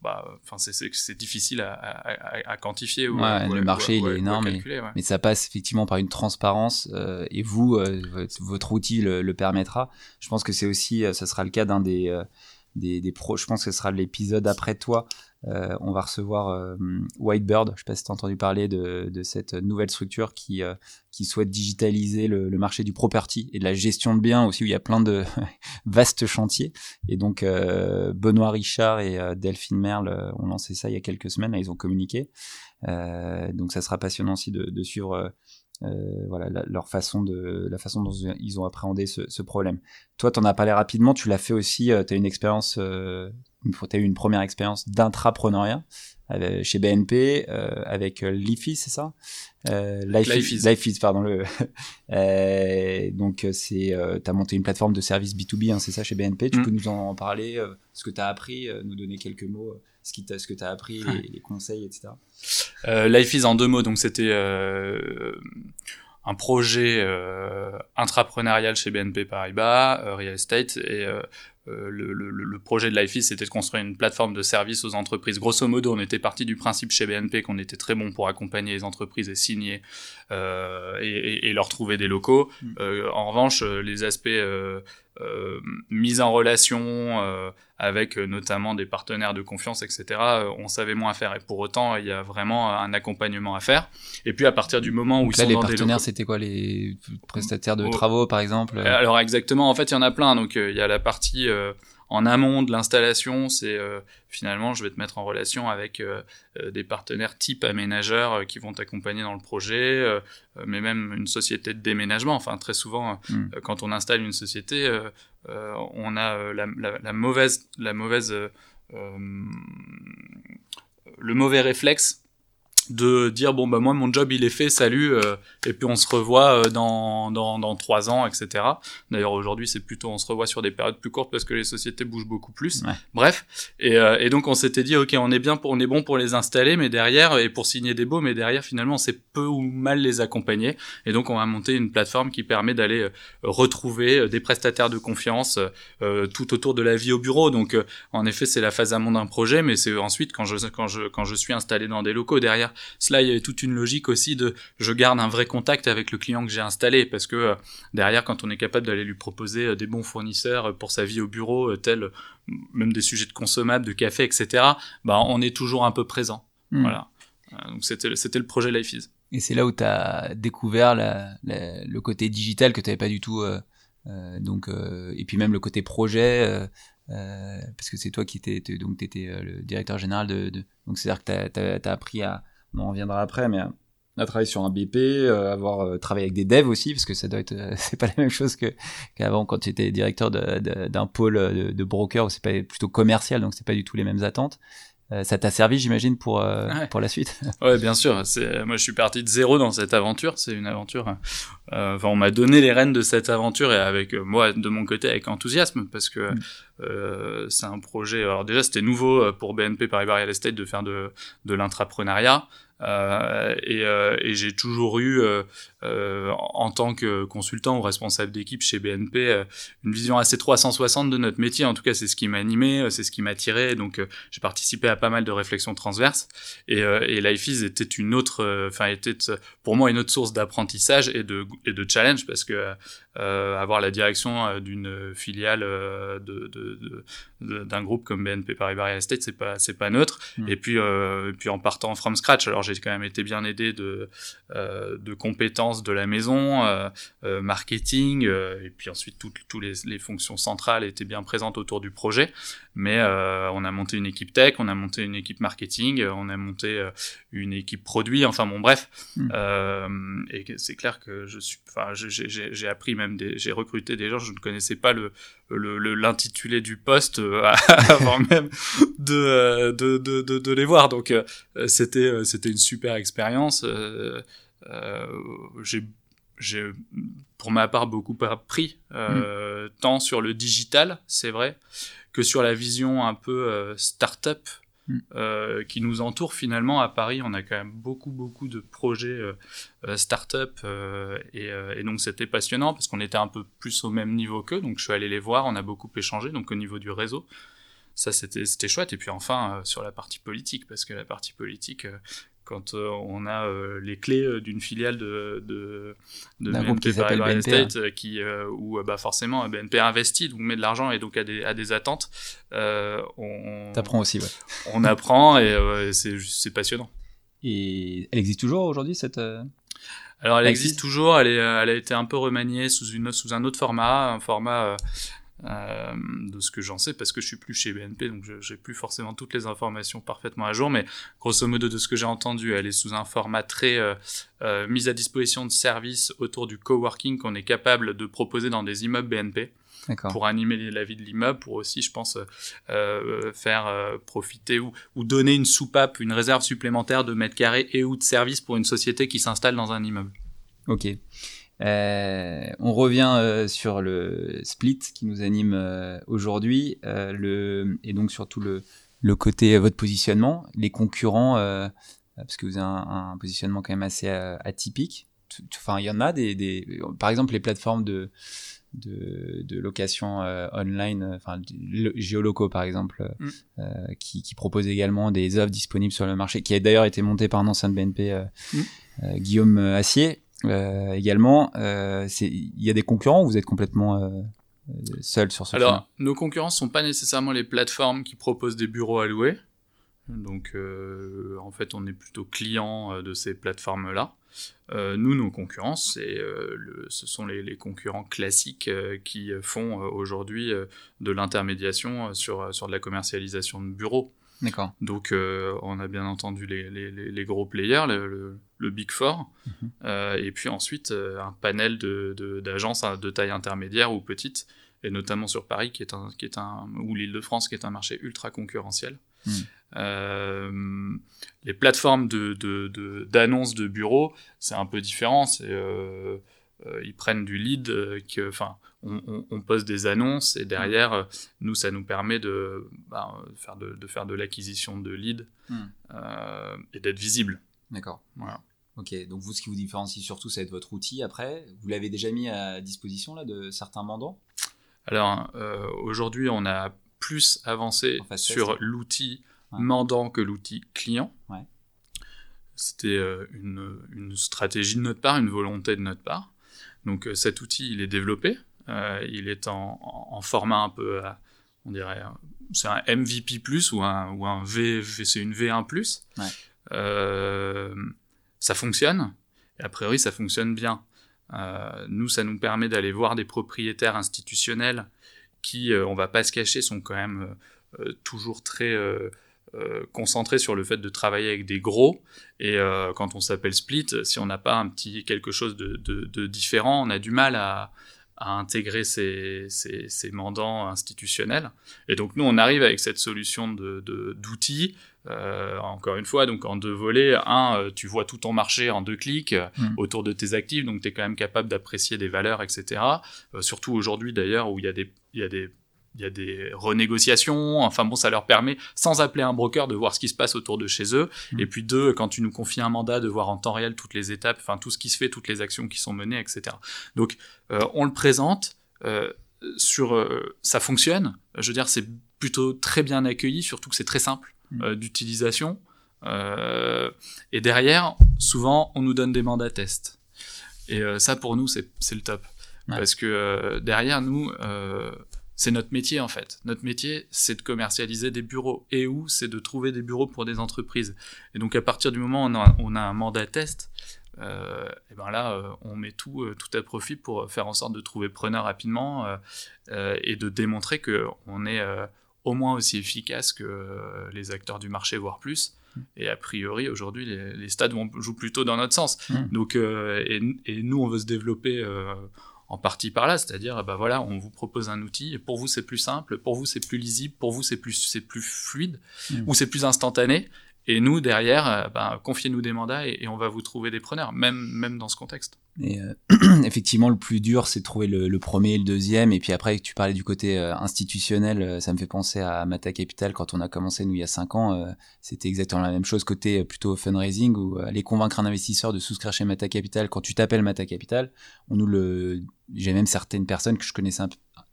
bah, enfin c'est difficile à, quantifier. Ou, le marché il est énorme, mais ça passe effectivement par une transparence et vous, votre outil le, permettra. Je pense que c'est aussi, ça sera le cas d'un des, des, des pros. Je pense que ce sera l'épisode après toi euh, on va recevoir euh, Whitebird, je ne sais pas si tu as entendu parler de, cette nouvelle structure qui, euh, qui souhaite digitaliser le, marché du property et de la gestion de biens aussi, où il y a plein de vastes chantiers. Et donc, Benoît Richard et Delphine Merle ont lancé ça il y a quelques semaines, ils ont communiqué. donc, ça sera passionnant aussi de, suivre voilà leur façon de la façon dont ils ont appréhendé ce, problème. Toi, tu en as parlé rapidement, tu l'as fait aussi, tu as une expérience tu as eu une première expérience d'intrapreneuriat euh, chez BNP euh, avec euh, Leafy, c'est ça? Euh, Life, Life, is. pardon. Le donc, c'est, tu as monté une plateforme de service B2B, hein, c'est ça, chez BNP. Tu mm. peux nous en parler, ce que tu as appris, nous donner quelques mots, ce, qui ce que tu as appris, les, conseils, etc. Life is en deux mots, donc c'était un projet intrapreneurial chez BNP Paribas, Real Estate, et euh, le, le, le, projet de LifeEase, c'était de construire une plateforme de service aux entreprises. Grosso modo, on était parti du principe chez BNP qu'on était très bon pour accompagner les entreprises et signer euh, et, et, leur trouver des locaux. Mm. Euh, en revanche, euh, les aspects euh, euh, mise en relation avec notamment des partenaires de confiance, etc., on savait moins faire. Et pour autant, il y a vraiment un accompagnement à faire. Et puis à partir du moment où ils sont les partenaires, c'était quoi les prestataires de travaux, par exemple Alors exactement. En fait, il y en a plein. Donc il y a la partie en amont de l'installation, c'est euh, finalement, je vais te mettre en relation avec euh, euh, des partenaires type aménageurs qui vont t'accompagner dans le projet, mais même une société de déménagement. Enfin, très souvent, hmm. quand on installe une société, on a la, la, mauvaise, la mauvaise, le mauvais réflexe de dire bon bah moi mon job il est fait salut euh, et puis on se revoit euh, dans dans dans trois ans etc d'ailleurs aujourd'hui c'est plutôt on se revoit sur des périodes plus courtes parce que les sociétés bougent beaucoup plus. Bref. Et, euh, et donc on s'était dit ok on est bien pour on est bon pour les installer mais derrière et pour signer des baux mais derrière finalement c'est peu ou mal les accompagner. Et donc on va monter une plateforme qui permet d'aller retrouver des prestataires de confiance tout autour de la vie au bureau. Donc en effet c'est la phase amont d'un projet mais c'est ensuite quand je quand je quand je suis installé dans des locaux derrière cela, il y avait toute une logique aussi de je garde un vrai contact avec le client que j'ai installé parce que euh, derrière, quand on est capable d'aller lui proposer euh, des bons fournisseurs euh, pour sa vie au bureau, tel même des sujets de consommables, de café, etc., bah, on est toujours un peu présent. Hmm. Voilà. donc c'était, c'était le projet Life Is. Et c'est là où tu as découvert le côté digital que tu n'avais pas du tout. donc, et puis même le côté projet. parce que c'est toi qui étais donc étais le directeur général de, donc c'est à dire que tu as, appris à, on reviendra après, mais à travailler sur un BP, euh, avoir euh, travaillé avec des devs aussi, parce que ça doit être, euh, c'est pas la même chose que qu'avant quand tu étais directeur d'un pôle de, de, broker, c'est pas plutôt commercial, donc c'est pas du tout les mêmes attentes. Ça t'a servi, j'imagine, pour pour la suite? ouais, bien sûr. C'est moi, je suis parti de zéro dans cette aventure. C'est une aventure. Enfin, on m'a donné les rênes de cette aventure et avec moi, de mon côté, avec enthousiasme, parce que mm. c'est un projet. Alors déjà, c'était nouveau pour BNP Paribas Real Estate de faire de de l'intrapreneuriat. Euh, et, euh, et j'ai toujours eu, euh, en tant que consultant ou responsable d'équipe chez BNP, une vision assez 360 de notre métier. En tout cas, c'est ce qui m'a animé, c'est ce qui m'a attiré. Donc, j'ai participé à pas mal de réflexions transverses. Et, et Life is était une autre, enfin, était pour moi une autre source d'apprentissage et de, et de challenge parce que euh, avoir la direction euh, d'une filiale euh, de, de, de, d'un groupe comme BNP Paribas Real Estate, c'est pas c'est pas neutre. Mm. Et puis et puis en partant from scratch, alors j'ai quand même été bien aidé de de compétences de la maison, marketing, et puis ensuite toutes les, les fonctions centrales étaient bien présentes autour du projet. Mais on a monté une équipe tech, on a monté une équipe marketing, on a monté une équipe produit. Enfin bon bref. Mm. et c'est clair que je suis, enfin j'ai, appris même j'ai recruté des gens, je ne connaissais pas le l'intitulé du poste euh, avant même euh, de, de, de, de, les voir. Donc euh, c'était c'était une super expérience. J'ai j'ai pour ma part beaucoup appris, mm. tant sur le digital, c'est vrai, que sur la vision un peu start-up Mm. Euh, qui nous entoure finalement à Paris. On a quand même beaucoup beaucoup de projets euh, euh start-up euh, et, et, donc c'était passionnant parce qu'on était un peu plus au même niveau qu'eux. Donc je suis allé les voir, on a beaucoup échangé. Donc au niveau du réseau, ça c'était c'était chouette. Et puis enfin sur la partie politique parce que la partie politique quand euh, on a euh, les clés euh, d'une filiale de, de, de BNP Paribas qui où bah forcément BNP investit donc met de l'argent et donc a des, a des attentes on t'apprends aussi ouais. on apprend et c'est c'est passionnant. Et elle existe toujours aujourd'hui cette alors elle, existe, toujours, elle, est, elle a été un peu remaniée sous, une, sous un autre format, un format euh, de ce que j'en sais parce que je suis plus chez BNP donc j'ai plus forcément toutes les informations parfaitement à jour mais grosso modo de ce que j'ai entendu elle est sous un format très euh, euh, mise à disposition de services autour du coworking qu'on est capable de proposer dans des immeubles BNP pour animer la vie de l'immeuble, pour aussi, je pense, euh, faire euh, profiter ou, ou, donner une soupape, une réserve supplémentaire de mètres carrés et ou de services pour une société qui s'installe dans un immeuble. Ok. Euh, on revient euh, sur le split qui nous anime euh, aujourd'hui, le et donc surtout le, le côté votre positionnement, les concurrents, parce que vous avez un, positionnement quand même assez atypique. Enfin, il y en a des, des, par exemple les plateformes de de, de location online, enfin Géoloco par exemple, mm. qui, qui propose également des offres disponibles sur le marché, qui a d'ailleurs été monté par un ancien de BNP, mm. Guillaume Assier. Euh, également, euh, il y a des concurrents ou vous êtes complètement euh, seul sur ce Alors, nos concurrents sont pas nécessairement les plateformes qui proposent des bureaux à louer. Donc, en fait, on est plutôt client de ces plateformes-là. nous, nos concurrents, c'est, ce sont les, les concurrents classiques qui font aujourd'hui de l'intermédiation sur, sur de la commercialisation de bureaux. D'accord. Donc, euh, on a bien entendu les, les, les gros players, le, le, Big Four, mhm. euh, et puis ensuite euh, un panel d'agences de, de, taille intermédiaire ou petite, et notamment sur Paris, qui est un, qui est un, ou l'Île-de-France, qui est un marché ultra concurrentiel. Hmm. les plateformes de d'annonces de, de, bureaux, c'est un peu différent. C'est ils prennent du lead, que, enfin, on, on, poste des annonces et derrière, nous, ça nous permet de, bah, faire, de, de faire de l'acquisition de leads hmm. et d'être visible. D'accord. Voilà. Ok, donc vous, ce qui vous différencie surtout, c'est votre outil après. Vous l'avez déjà mis à disposition là, de certains mandants? Alors, euh, aujourd'hui, on a plus avancé sur l'outil mandant que l'outil client. Ouais. C'était euh, une, une, stratégie de notre part, une volonté de notre part. Donc euh, cet outil, il est développé. il est en, en, format un peu, on dirait, c'est un MVP+, ou un, ou un V, c'est une V1+. Ouais ça fonctionne, et a priori ça fonctionne bien. Euh, nous, ça nous permet d'aller voir des propriétaires institutionnels qui, euh, on va pas se cacher, sont quand même euh, toujours très concentrés sur le fait de travailler avec des gros. Et quand on s'appelle Split, si on n'a pas un petit quelque chose de, différent, on a du mal à, intégrer ces, ces, mandants institutionnels. Et donc nous, on arrive avec cette solution d'outils euh, encore une fois, donc en deux volets. Un, euh, tu vois tout ton marché en deux clics euh, hmm. autour de tes actifs, donc tu es quand même capable d'apprécier des valeurs, etc. surtout aujourd'hui d'ailleurs où il y a des, il y a des il y a des renégociations, enfin bon, ça leur permet, sans appeler un broker, de voir ce qui se passe autour de chez eux. Hmm. Et puis deux, quand tu nous confies un mandat, de voir en temps réel toutes les étapes, enfin tout ce qui se fait, toutes les actions qui sont menées, etc. Donc on le présente, sur, ça fonctionne. Je veux dire, c'est plutôt très bien accueilli, surtout que c'est très simple. Euh, d'utilisation. Euh, et derrière, souvent, on nous donne des mandats test. Et euh, ça, pour nous, c'est le top. Parce que derrière nous, c'est notre métier en fait. Notre métier, c'est de commercialiser des bureaux. Et où C'est de trouver des bureaux pour des entreprises. Et donc à partir du moment où on a, on a un mandat test, et ben là, on met tout, tout à profit pour faire en sorte de trouver preneur rapidement et de démontrer qu'on est au moins aussi efficace que euh, les acteurs du marché, voire plus. Mm. Et a priori, aujourd'hui, les, stades vont, jouent plutôt dans notre sens. Mm. Donc, euh, et, nous, on veut se développer euh, en partie par là, c'est-à-dire, bah voilà, on vous propose un outil, et pour vous, c'est plus simple, pour vous, c'est plus lisible, pour vous, c'est plus, c'est plus fluide, mm. ou c'est plus instantané. Et nous, derrière, bah, confiez-nous des mandats et, on va vous trouver des preneurs, même, même dans ce contexte. Euh, effectivement, le plus dur, c'est de trouver le, premier et le deuxième. Et puis après, tu parlais du côté euh, institutionnel, euh, ça me fait penser à Mata Capital quand on a commencé, nous, il y a cinq ans. C'était exactement la même chose côté plutôt fundraising, où aller convaincre un investisseur de souscrire chez Mata Capital, quand tu t'appelles Mata Capital, on nous le... J'ai même certaines personnes que je connaissais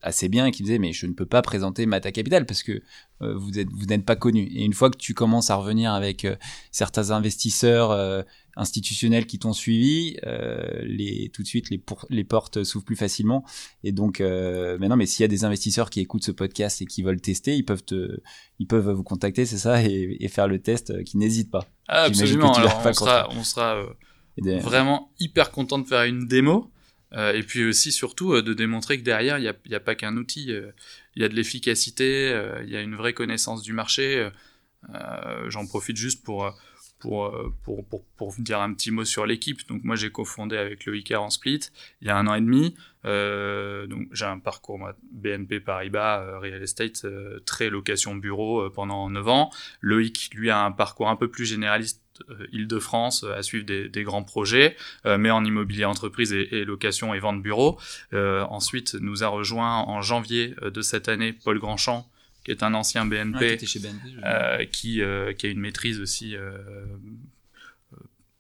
assez bien et qui disaient mais je ne peux pas présenter Mata Capital parce que vous êtes vous n'êtes pas connu et une fois que tu commences à revenir avec certains investisseurs institutionnels qui t'ont suivi, euh, les, tout de suite les, les portes s'ouvrent plus facilement. Et donc, euh, maintenant, mais s'il y a des investisseurs qui écoutent ce podcast et qui veulent tester, ils peuvent te, ils peuvent vous contacter, c'est ça, et, faire le test, euh, qui n'hésite pas. Ah, absolument. Alors, on, sera, on sera vraiment hyper content de faire une démo. Et puis aussi, surtout, de démontrer que derrière, il n'y a, pas qu'un outil. Il y a de l'efficacité, il y a une vraie connaissance du marché. J'en profite juste pour euh, pour, pour, pour, dire un petit mot sur l'équipe. Donc moi j'ai cofondé avec Loïc en split il y a un an et demi. Euh, donc j'ai un parcours BNP Paribas euh, Real Estate très location bureau pendant 9 ans. Loïc lui a un parcours un peu plus généraliste Île-de-France à suivre des, des, grands projets, mais en immobilier entreprise et, et location et vente bureau. ensuite nous a rejoint en janvier de cette année Paul Grandchamp qui est un ancien BNP, euh, qui, euh, qui, a une maîtrise aussi euh,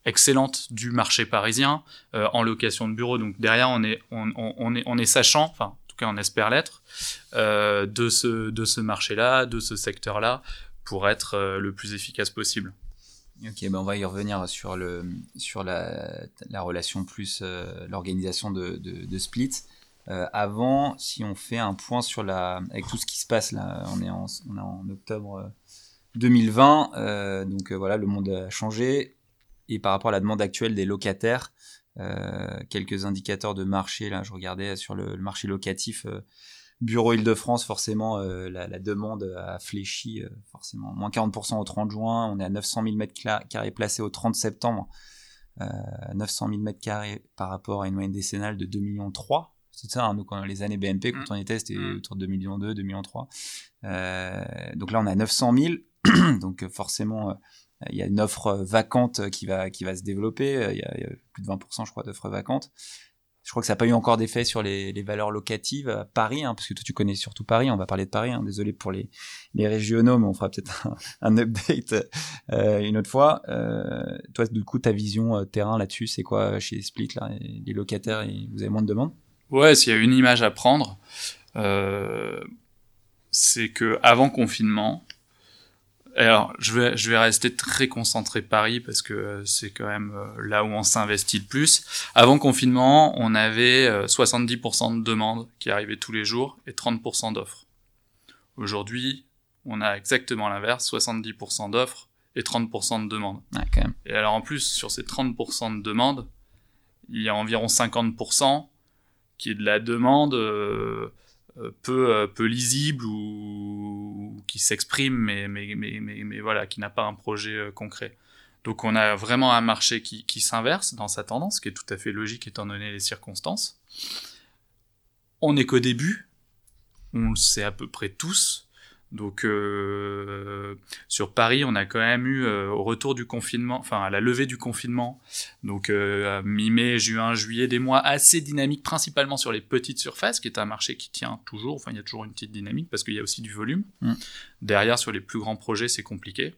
excellente du marché parisien en location de bureau. Donc derrière, on est, on, on, est, on est sachant, enfin en tout cas on espère l'être, de ce, de ce marché-là, de ce secteur-là, pour être le plus efficace possible. Ok, ben on va y revenir sur, le, sur la, la relation plus l'organisation de, de, de, Split. Euh, avant, si on fait un point sur la, avec tout ce qui se passe là, on est en, octobre 2020, euh, euh, donc voilà, le monde a changé et par rapport à la demande actuelle des locataires, quelques indicateurs de marché là, je regardais sur le, marché locatif. Bureau Île-de-France, forcément, la, la, demande a fléchi, forcément. Moins 40% au 30 juin, on est à 900 000 m2 placés au 30 septembre. 900 000 m2 par rapport à une moyenne décennale de 2 millions 3 c'est ça, hein, nous, quand les années BNP, quand mm. on était, c'était mm. autour de 2 millions 2, 2 millions 3. Euh, donc là, on a 900 000. donc forcément il y a une offre vacante qui va qui va se développer. Il y a, il y a plus de 20% je crois d'offres vacantes. Je crois que ça n'a pas eu encore d'effet sur les, les, valeurs locatives à Paris, hein, parce que toi tu connais surtout Paris. On va parler de Paris. Hein, désolé pour les, les régionaux, mais on fera peut-être un, update euh, une autre fois. Euh, toi, du coup, ta vision euh, terrain là-dessus, c'est quoi chez Split là Les locataires, vous avez moins de demandes? Ouais, s'il y a une image à prendre, euh, c'est que avant confinement, alors, je vais, je vais rester très concentré Paris parce que c'est quand même euh, là où on s'investit le plus. Avant confinement, on avait 70% euh, de demandes qui arrivaient tous les jours et 30% d'offres. Aujourd'hui, on a exactement l'inverse, 70% d'offres et 30% de demandes. quand même. Et alors en plus, sur ces 30% de demandes, il y a environ 50% qui est de la demande euh, euh, peu, euh, peu lisible ou, qui s'exprime, mais, mais, mais, mais, voilà, qui n'a pas un projet euh, concret. Donc on a vraiment un marché qui, qui s'inverse dans sa tendance, ce qui est tout à fait logique étant donné les circonstances. On n'est qu'au début, on le sait à peu près tous, donc euh, sur Paris, on a quand même eu euh, au retour du confinement, enfin à la levée du confinement, donc euh, mi-mai, juin, juillet, des mois assez dynamiques, principalement sur les petites surfaces, qui est un marché qui tient toujours. Enfin, il y a toujours une petite dynamique parce qu'il y a aussi du volume. Mm. Derrière, sur les plus grands projets, c'est compliqué.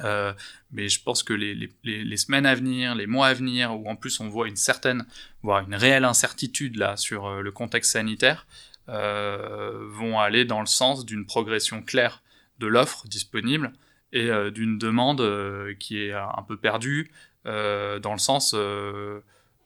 Euh, mais je pense que les, les, les, semaines à venir, les mois à venir, où en plus on voit une certaine, voire une réelle incertitude là sur euh, le contexte sanitaire, vont aller dans le sens d'une progression claire de l'offre disponible et euh, d'une demande euh, qui est un peu perdue dans le sens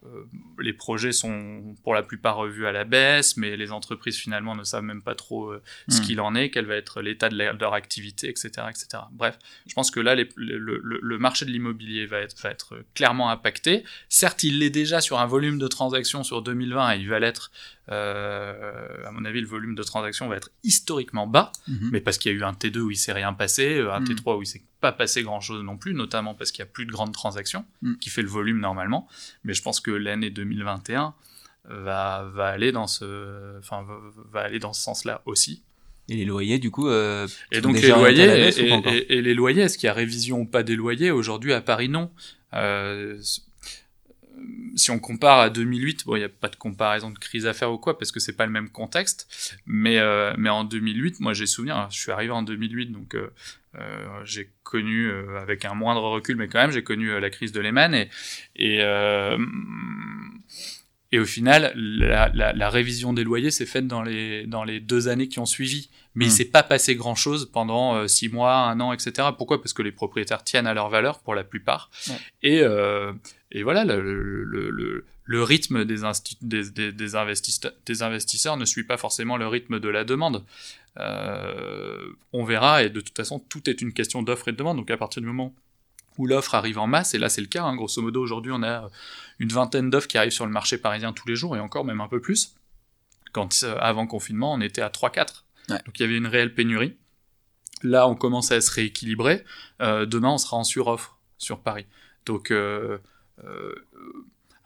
euh, les projets sont pour la plupart revus à la baisse, mais les entreprises finalement ne savent même pas trop euh, ce hmm. qu'il en est, quel va être l'état de, leur activité, etc., etc. Bref, je pense que là, le, marché de l'immobilier va être, va être clairement impacté. Certes, il l'est déjà sur un volume de transactions sur 2020 et il va l'être euh, à mon avis, le volume de transactions va être historiquement bas, mhm. mais parce qu'il y a eu un T2 où il s'est rien passé, euh, un mhm. T3 où il s'est pas passé grand chose non plus, notamment parce qu'il y a plus de grandes transactions mhm. qui fait le volume normalement. Mais je pense que l'année 2021 va, va aller dans ce, enfin, va, aller dans ce sens-là aussi. Et les loyers, du coup. Euh, et donc les loyers, et, les loyers, est-ce qu'il y a révision ou pas des loyers? Aujourd'hui, à Paris, non. Euh, si on compare à 2008, bon, il n'y a pas de comparaison de crise à faire ou quoi, parce que c'est pas le même contexte. Mais, euh, mais en 2008, moi j'ai souvenir, je suis arrivé en 2008, donc euh, euh, j'ai connu, avec un moindre recul, mais quand même, j'ai connu la crise de Lehman. Et, et, et au final, la, la, la révision des loyers s'est faite dans les, dans les deux années qui ont suivi. Mais il il hmm. s'est pas passé grand-chose pendant six mois, un an, etc. Pourquoi? Parce que les propriétaires tiennent à leur valeur pour la plupart. Et, et voilà, le, le, le, rythme des, des, des, investisseurs, des, investisseurs, ne suit pas forcément le rythme de la demande. Euh, on verra, et de toute façon, tout est une question d'offre et de demande. Donc à partir du moment où l'offre arrive en masse, et là c'est le cas, hein, grosso modo aujourd'hui on a une vingtaine d'offres qui arrivent sur le marché parisien tous les jours, et encore même un peu plus. Quand euh, avant confinement on était à 3-4. Donc il y avait une réelle pénurie. Là on commence à se rééquilibrer. Euh, demain on sera en suroffre sur Paris. Donc euh, euh,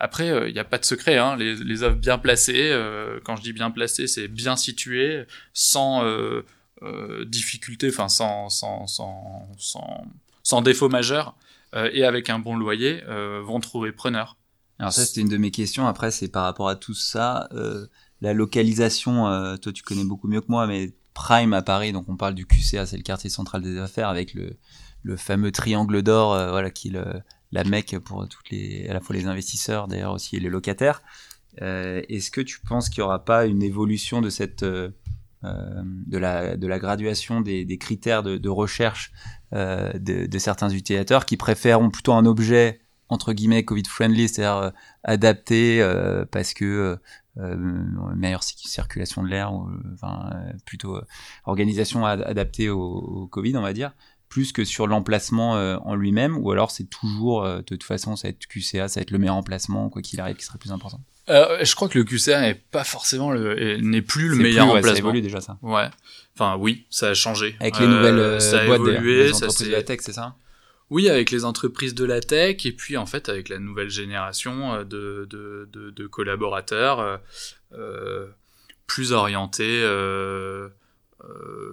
après, il euh, n'y a pas de secret, hein. les, les, œuvres bien placées, euh, quand je dis bien placées, c'est bien situées, sans difficulté, enfin sans, sans, sans, sans, sans défaut majeur, et avec un bon loyer, vont trouver preneur. Alors ça, c'était une de mes questions. Après, c'est par rapport à tout ça, la localisation, toi tu connais beaucoup mieux que moi, mais Prime à Paris, donc on parle du QCA, c'est le quartier central des affaires, avec le, le fameux triangle d'or, voilà, qui le la mecque pour toutes les, à la fois les investisseurs, d'ailleurs aussi les locataires. Euh, Est-ce que tu penses qu'il n'y aura pas une évolution de cette euh, euh, de la de la graduation des, des critères de, de recherche euh, de, de, certains utilisateurs qui préféreront plutôt un objet entre guillemets Covid friendly, c'est-à-dire euh, adapté euh, parce que meilleure circulation de l'air, enfin plutôt organisation adaptée au, au, Covid, on va dire, plus que sur l'emplacement euh, en lui-même, ou alors c'est toujours, euh, de toute façon, ça va être QCA, ça va être le meilleur emplacement, quoi qu'il arrive, qui serait plus important euh, Je crois que le QCA n'est pas forcément le, n'est plus le meilleur emplacement. Ouais, ça évolue déjà ça. Ouais. Enfin oui, ça a changé. Avec les nouvelles ça boîtes évolué, entreprises de la tech, c'est ça? Oui, avec les entreprises de la tech et puis en fait avec la nouvelle génération de, de, de, de collaborateurs euh, plus orientés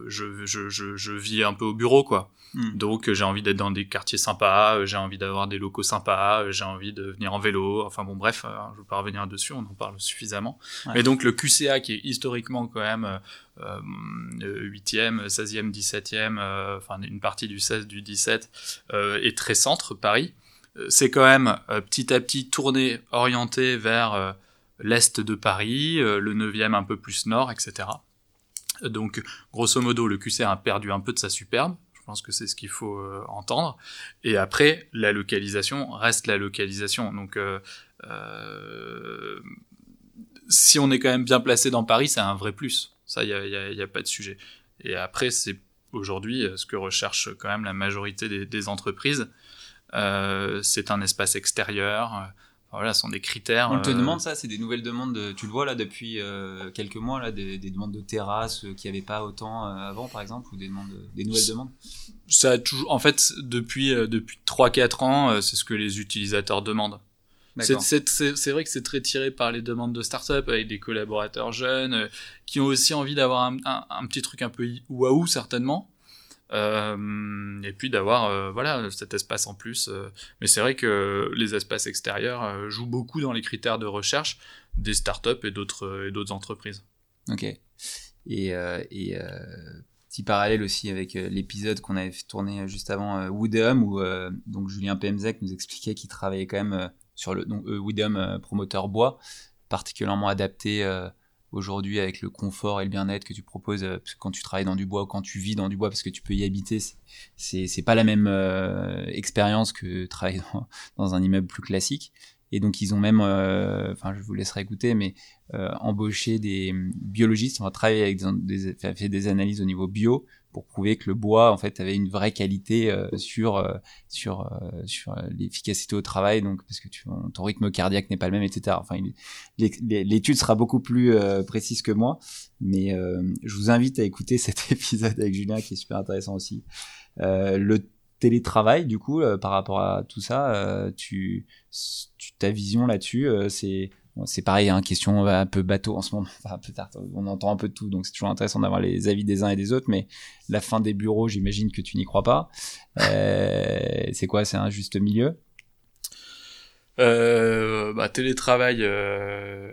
je, je, je, je, vis un peu au bureau, quoi. Hmm. Donc j'ai envie d'être dans des quartiers sympas, j'ai envie d'avoir des locaux sympas, j'ai envie de venir en vélo. Enfin bon, bref, je ne veux pas revenir dessus, on en parle suffisamment. Mais donc le QCA, qui est historiquement quand même 8e, 16e, 17e, enfin une partie du 16, du 17, est très centre, Paris. C'est quand même petit à petit tourné, orienté vers l'est de Paris, le 9e un peu plus nord, etc. Donc, grosso modo, le QC a perdu un peu de sa superbe. Je pense que c'est ce qu'il faut euh, entendre. Et après, la localisation reste la localisation. Donc, euh, euh, si on est quand même bien placé dans Paris, c'est un vrai plus. Ça, il n'y a, pas de sujet. Et après, c'est aujourd'hui ce que recherche quand même la majorité des entreprises. c'est un espace extérieur voilà, ce sont des critères. On te euh, demande ça, c'est des nouvelles demandes. tu le vois là depuis euh, quelques mois là, des, demandes de terrasse euh, qui n'y avait pas autant avant, par exemple, ou des demandes, des nouvelles demandes? Ça a toujours, en fait, depuis depuis trois quatre ans, c'est ce que les utilisateurs demandent. C'est vrai que c'est très tiré par les demandes de start-up avec des collaborateurs jeunes qui ont aussi envie d'avoir un, un, petit truc un peu waouh certainement. Euh, et puis d'avoir euh, voilà cet espace en plus. Euh. Mais c'est vrai que les espaces extérieurs jouent beaucoup dans les critères de recherche des startups et d'autres d'autres entreprises. Ok. Et, et petit parallèle aussi avec l'épisode qu'on avait tourné juste avant Woodham où donc Julien Pemzek nous expliquait qu'il travaillait quand même sur le donc Woodham promoteur bois particulièrement adapté aujourd'hui avec le confort et le bien-être que tu proposes euh, quand tu travailles dans du bois ou quand tu vis dans du bois parce que tu peux y habiter c'est pas la même euh, expérience que travailler dans, un immeuble plus classique. Et donc ils ont même euh, enfin je vous laisserai écouter mais embauché des biologistes. On a travaillé avec des analyses au niveau bio pour prouver que le bois en fait avait une vraie qualité euh, sur euh, sur euh, l'efficacité au travail. Donc parce que ton rythme cardiaque n'est pas le même etc enfin l'étude sera beaucoup plus précise que moi. Mais je vous invite à écouter cet épisode avec Julien qui est super intéressant aussi. Le télétravail du coup par rapport à tout ça tu ta vision là-dessus c'est c'est pareil, hein, question un peu bateau en ce moment. Enfin, peu tard, on entend un peu de tout, donc c'est toujours intéressant d'avoir les avis des uns et des autres. Mais la fin des bureaux, j'imagine que tu n'y crois pas. Euh, c'est quoi? C'est un juste milieu? Euh, bah, Télétravail. Euh...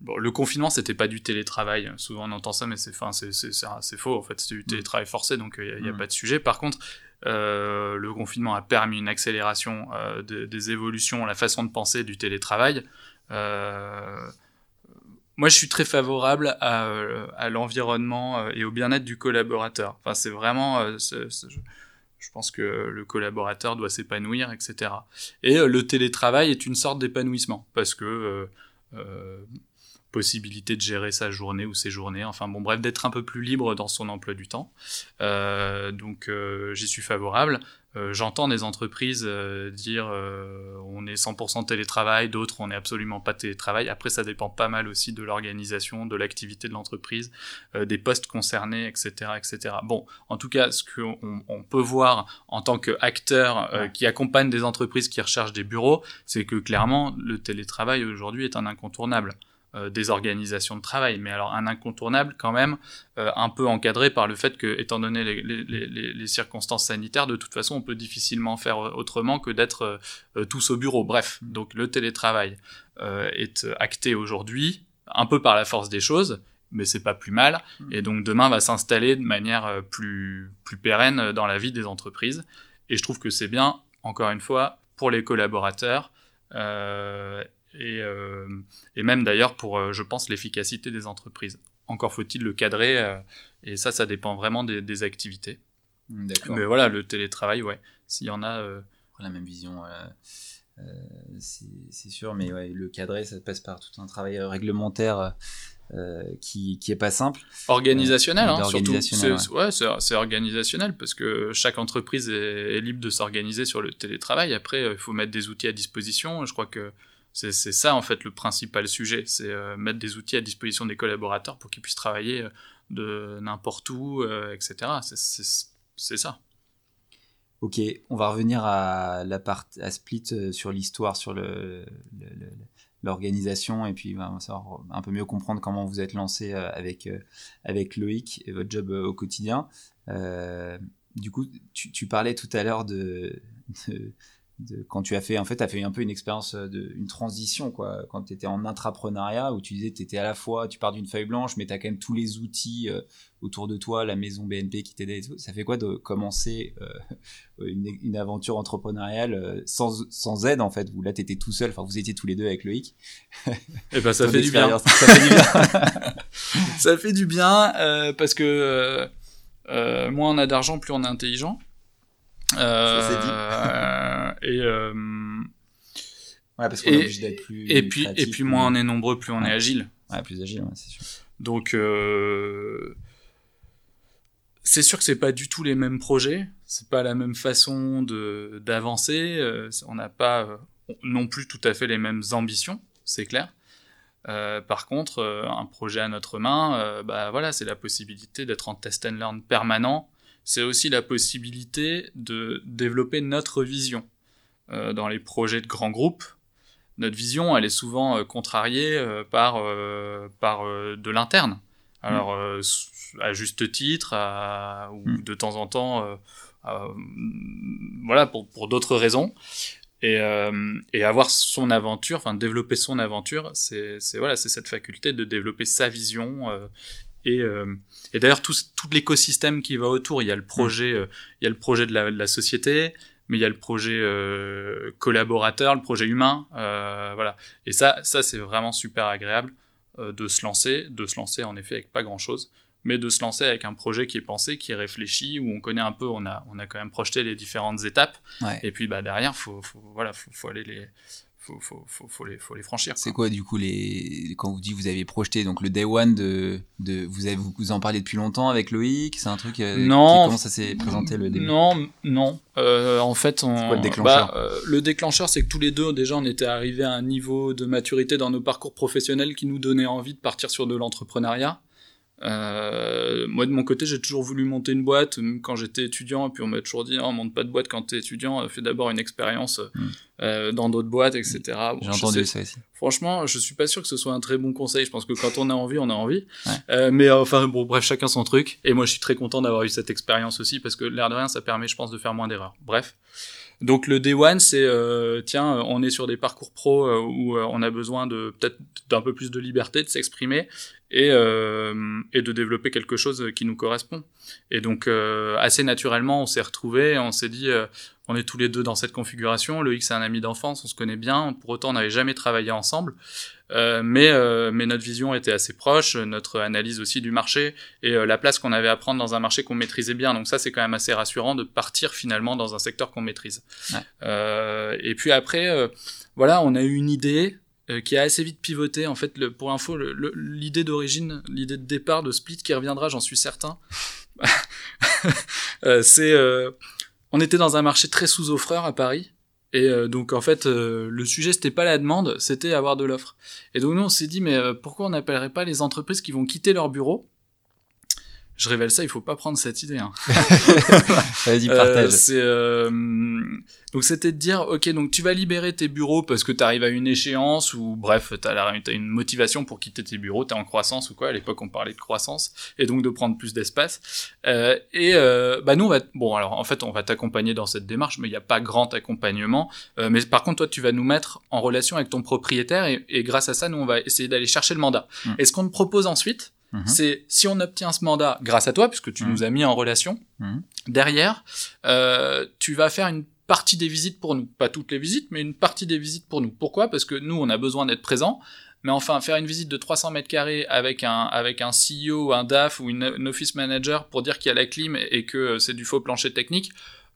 Bon, le confinement, c'était pas du télétravail. Souvent, on entend ça, mais c'est, c'est, faux. En fait, c'est du mm. télétravail forcé, donc il n'y a, mm. pas de sujet. Par contre, euh, le confinement a permis une accélération euh, des évolutions, la façon de penser du télétravail. Euh, moi, je suis très favorable à, à l'environnement euh, et au bien-être du collaborateur. Enfin, c'est vraiment, euh, je pense que le collaborateur doit s'épanouir, etc. Et le télétravail est une sorte d'épanouissement parce que euh, possibilité de gérer sa journée ou ses journées, enfin bon bref, d'être un peu plus libre dans son emploi du temps. Euh, donc euh, j'y suis favorable. Euh, j'entends des entreprises dire on est 100% télétravail, d'autres on n'est absolument pas télétravail. Après ça dépend pas mal aussi de l'organisation, de l'activité de l'entreprise, des postes concernés, etc., etc. Bon, en tout cas, ce qu'on on peut voir en tant qu'acteur qui accompagne des entreprises qui recherchent des bureaux, c'est que clairement le télétravail aujourd'hui est un incontournable. Euh, des organisations de travail, mais alors un incontournable quand même, euh, un peu encadré par le fait que, étant donné les, circonstances sanitaires, de toute façon, on peut difficilement faire autrement que d'être euh, tous au bureau. Bref, donc le télétravail est acté aujourd'hui, un peu par la force des choses, mais c'est pas plus mal, mmh. et donc demain va s'installer de manière plus, plus pérenne dans la vie des entreprises, et je trouve que c'est bien, encore une fois, pour les collaborateurs, et, euh, et même d'ailleurs pour, euh, je pense, l'efficacité des entreprises. Encore faut-il le cadrer, euh, et ça, ça dépend vraiment des, des activités. Mais voilà, le télétravail, ouais, s'il y en a... La même vision, c'est sûr, mais ouais, le cadrer, ça passe par tout un travail réglementaire euh, qui, qui est pas simple. Organisationnel, hein, surtout. C'est organisationnel parce que chaque entreprise est, est libre de s'organiser sur le télétravail. Après, il faut mettre des outils à disposition. Je crois que c'est ça en fait le principal sujet, c'est euh, mettre des outils à disposition des collaborateurs pour qu'ils puissent travailler euh, de n'importe où, euh, etc. C'est ça. Ok, on va revenir à la part à Split sur l'histoire, sur le, l'organisation et puis va savoir un peu mieux comprendre comment vous êtes lancé avec avec Loïc et votre job au quotidien. du coup, tu, parlais tout à l'heure de quand tu as fait en fait as fait un peu une expérience euh, de une transition quoi. Quand tu étais en intrapreneuriat où tu disais tu étais à la fois tu pars d'une feuille blanche mais tu as quand même tous les outils euh, autour de toi la maison BNP qui t'aidait ça fait quoi de commencer euh, une, une, aventure entrepreneuriale sans, sans aide en fait? Où là tu étais tout seul enfin vous étiez tous les deux avec Loïc. Eh ben ça fait du bien. ça fait du bien. Ça fait du bien parce que moins on a d'argent plus on est intelligent euh, et euh, ouais, parce qu'on est obligé d'être plus. Et puis, et puis moins on est nombreux, plus on est agile. Ouais, plus agile, ouais, c'est sûr. Donc, euh, c'est sûr que c'est pas du tout les mêmes projets, c'est pas la même façon de d'avancer. on n'a pas non plus tout à fait les mêmes ambitions, c'est clair. Euh, par contre, un projet à notre main, bah voilà, c'est la possibilité d'être en test and learn permanent c'est aussi la possibilité de développer notre vision. Euh, dans les projets de grands groupes, notre vision, elle est souvent euh, contrariée euh, par, par de l'interne. Alors, à juste titre, ou mm. de temps en temps, voilà, pour, pour d'autres raisons. Et, et, avoir son aventure, enfin développer son aventure, c'est voilà, c'est cette faculté de développer sa vision et, euh, et d'ailleurs tout, tout l'écosystème qui va autour, il y a le projet, mm. euh, il y a le projet de la, de la, société, mais il y a le projet euh, collaborateur, le projet humain, voilà. Et ça, ça c'est vraiment super agréable de se lancer, de se lancer en effet avec pas grand chose, mais de se lancer avec un projet qui est pensé, qui est réfléchi, où on connaît un peu, on a, on a quand même projeté les différentes étapes, ouais. et puis bah derrière, faut, faut voilà, faut, faut aller les faut, faut, faut, faut, les, faut les franchir. C'est quoi. du coup les quand vous dites vous avez projeté donc le day one de, de vous avez vous en parlez depuis longtemps avec Loïc c'est un truc euh, non. comment ça s'est présenté le début? Non non. Euh, en fait on quoi, le déclencheur? bah, euh, le déclencheur c'est que tous les deux déjà on était arrivés à un niveau de maturité dans nos parcours professionnels qui nous donnait envie de partir sur de l'entrepreneuriat euh, moi de mon côté j'ai toujours voulu monter une boîte même quand j'étais étudiant. Et puis on m'a toujours dit oh, monte pas de boîte quand t'es étudiant fais d'abord une expérience hmm. euh, dans d'autres boîtes etc bon, j'ai entendu ça aussi franchement je suis pas sûr que ce soit un très bon conseil. Je pense que quand on a envie on a envie. Ouais. euh, mais enfin bon bref chacun son truc. Et moi je suis très content d'avoir eu cette expérience aussi parce que l'air de rien ça permet je pense de faire moins d'erreurs. Bref. Donc le day one, c'est euh, tiens, on est sur des parcours pro euh, où euh, on a besoin de peut-être d'un peu plus de liberté, de s'exprimer et, euh, et de développer quelque chose qui nous correspond. Et donc assez naturellement, on s'est retrouvés, on s'est dit, on est tous les deux dans cette configuration. Loïc, c'est un ami d'enfance, on se connaît bien. Pour autant, on n'avait jamais travaillé ensemble. Euh, mais, euh, mais notre vision était assez proche, notre analyse aussi du marché et euh, la place qu'on avait à prendre dans un marché qu'on maîtrisait bien. Donc ça, c'est quand même assez rassurant de partir finalement dans un secteur qu'on maîtrise. Ouais. Euh, et puis après, euh, voilà, on a eu une idée qui a assez vite pivoté. En fait, le, pour info, l'idée d'origine, l'idée de départ de Split qui reviendra, j'en suis certain. c'est on était dans un marché très sous-offreur à Paris. Et euh, donc en fait, euh, le sujet c'était pas la demande, c'était avoir de l'offre. Et donc nous on s'est dit mais euh, pourquoi on n'appellerait pas les entreprises qui vont quitter leur bureau je révèle ça, il faut pas prendre cette idée. Hein. Vas-y, partage. Euh, euh, donc c'était de dire, ok, donc tu vas libérer tes bureaux parce que tu arrives à une échéance ou bref, tu as, as, une motivation pour quitter tes bureaux, tu es en croissance ou quoi. À l'époque, on parlait de croissance et donc de prendre plus d'espace. Euh, et euh, bah nous, on va, bon, alors en fait, on va t'accompagner dans cette démarche, mais il n'y a pas grand accompagnement. Euh, mais par contre, toi, tu vas nous mettre en relation avec ton propriétaire et, et grâce à ça, nous, on va essayer d'aller chercher le mandat. Mmh. Et ce qu'on te propose ensuite, Mhm. C'est si on obtient ce mandat grâce à toi, puisque tu mhm. nous as mis en relation, mhm. derrière, euh, tu vas faire une partie des visites pour nous. Pas toutes les visites, mais une partie des visites pour nous. Pourquoi? Parce que nous, on a besoin d'être présents. Mais enfin, faire une visite de 300 mètres carrés avec un, avec un CEO, un DAF ou une, office manager pour dire qu'il y a la clim et que c'est du faux plancher technique,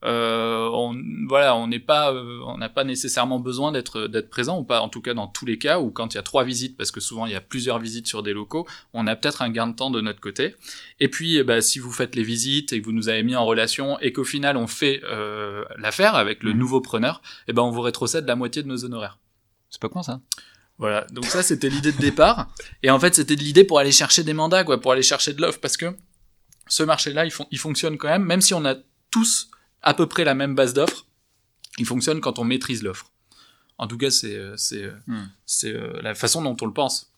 euh, on, voilà, on n'est pas, euh, on n'a pas nécessairement besoin d'être d'être présent ou pas, en tout cas dans tous les cas ou quand il y a trois visites, parce que souvent il y a plusieurs visites sur des locaux, on a peut-être un gain de temps de notre côté. Et puis, bah, si vous faites les visites et que vous nous avez mis en relation et qu'au final on fait euh, l'affaire avec le mmh. nouveau preneur, et ben on vous rétrocède la moitié de nos honoraires. C'est pas con ça. Voilà, donc ça c'était l'idée de départ. Et en fait c'était l'idée pour aller chercher des mandats, quoi, pour aller chercher de l'offre, parce que ce marché-là, il, il fonctionne quand même, même si on a tous à peu près la même base d'offres. Il fonctionne quand on maîtrise l'offre. En tout cas, c'est c'est hmm. c'est la façon dont on le pense.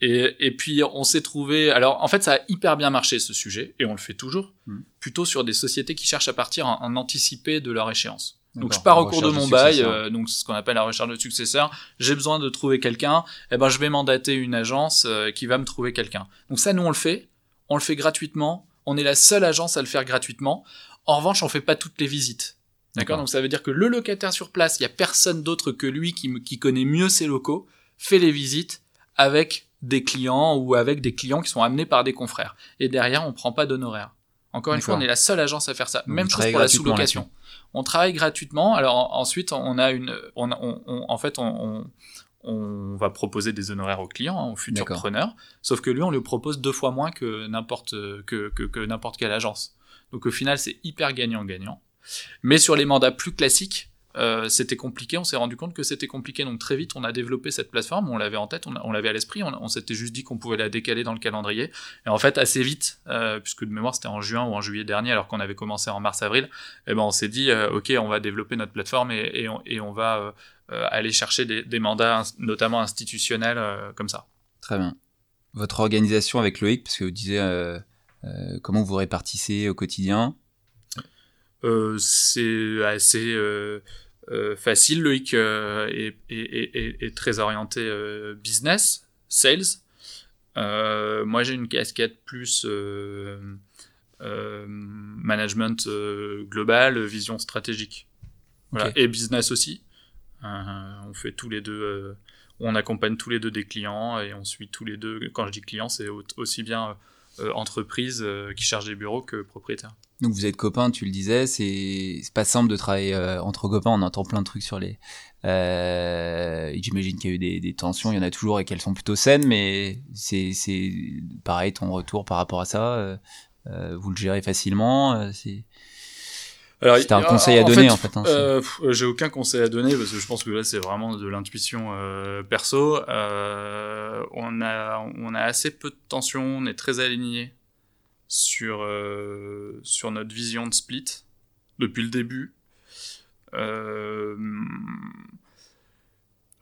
Et, et puis on s'est trouvé. Alors en fait, ça a hyper bien marché ce sujet, et on le fait toujours, hmm. plutôt sur des sociétés qui cherchent à partir en, en anticipé de leur échéance. Donc je pars au cours de mon bail, euh, donc c'est ce qu'on appelle la recherche de successeur. J'ai besoin de trouver quelqu'un, eh ben je vais mandater une agence euh, qui va me trouver quelqu'un. Donc ça nous on le fait, on le fait gratuitement. On est la seule agence à le faire gratuitement. En revanche, on fait pas toutes les visites. D'accord Donc ça veut dire que le locataire sur place, il y a personne d'autre que lui qui, qui connaît mieux ses locaux, fait les visites avec des clients ou avec des clients qui sont amenés par des confrères. Et derrière, on prend pas d'honoraires. Encore une fois, on est la seule agence à faire ça. Même chose pour la sous-location. On travaille gratuitement. Alors ensuite, on a une, on, on, en fait, on, on, va proposer des honoraires aux clients, hein, aux futurs preneurs. Sauf que lui, on le propose deux fois moins que n'importe que, que, que n'importe quelle agence. Donc au final, c'est hyper gagnant-gagnant. Mais sur les mandats plus classiques, euh, c'était compliqué, on s'est rendu compte que c'était compliqué, donc très vite on a développé cette plateforme, on l'avait en tête, on, l'avait à l'esprit, on, s'était juste dit qu'on pouvait la décaler dans le calendrier, et en fait assez vite, euh, puisque de mémoire c'était en juin ou en juillet dernier, alors qu'on avait commencé en mars-avril, eh ben on s'est dit euh, ok on va développer notre plateforme et, et, on, va aller chercher des, des, mandats notamment institutionnels comme ça. Très bien. Votre organisation avec Loïc, parce que vous disiez comment vous répartissez au quotidien? Euh, c'est assez euh, euh, facile. Loïc est, est, très orienté business, sales. moi, j'ai une casquette plus management global, vision stratégique. Voilà. Et business aussi. on fait tous les deux, on accompagne tous les deux des clients et on suit tous les deux. Quand je dis clients, c'est aussi bien entreprise qui charge des bureaux que propriétaire. Donc vous êtes copains, tu le disais, c'est pas simple de travailler euh, entre copains. On entend plein de trucs sur les. Euh, J'imagine qu'il y a eu des, des, tensions, il y en a toujours et qu'elles sont plutôt saines, mais c'est pareil ton retour par rapport à ça. Euh, euh vous le gérez facilement. C'est c'est un conseil à donner en fait. Hein, euh, J'ai aucun conseil à donner parce que je pense que là c'est vraiment de l'intuition euh, perso. Euh, on a on a assez peu de tension, on est très aligné sur, sur notre vision de Split depuis le début.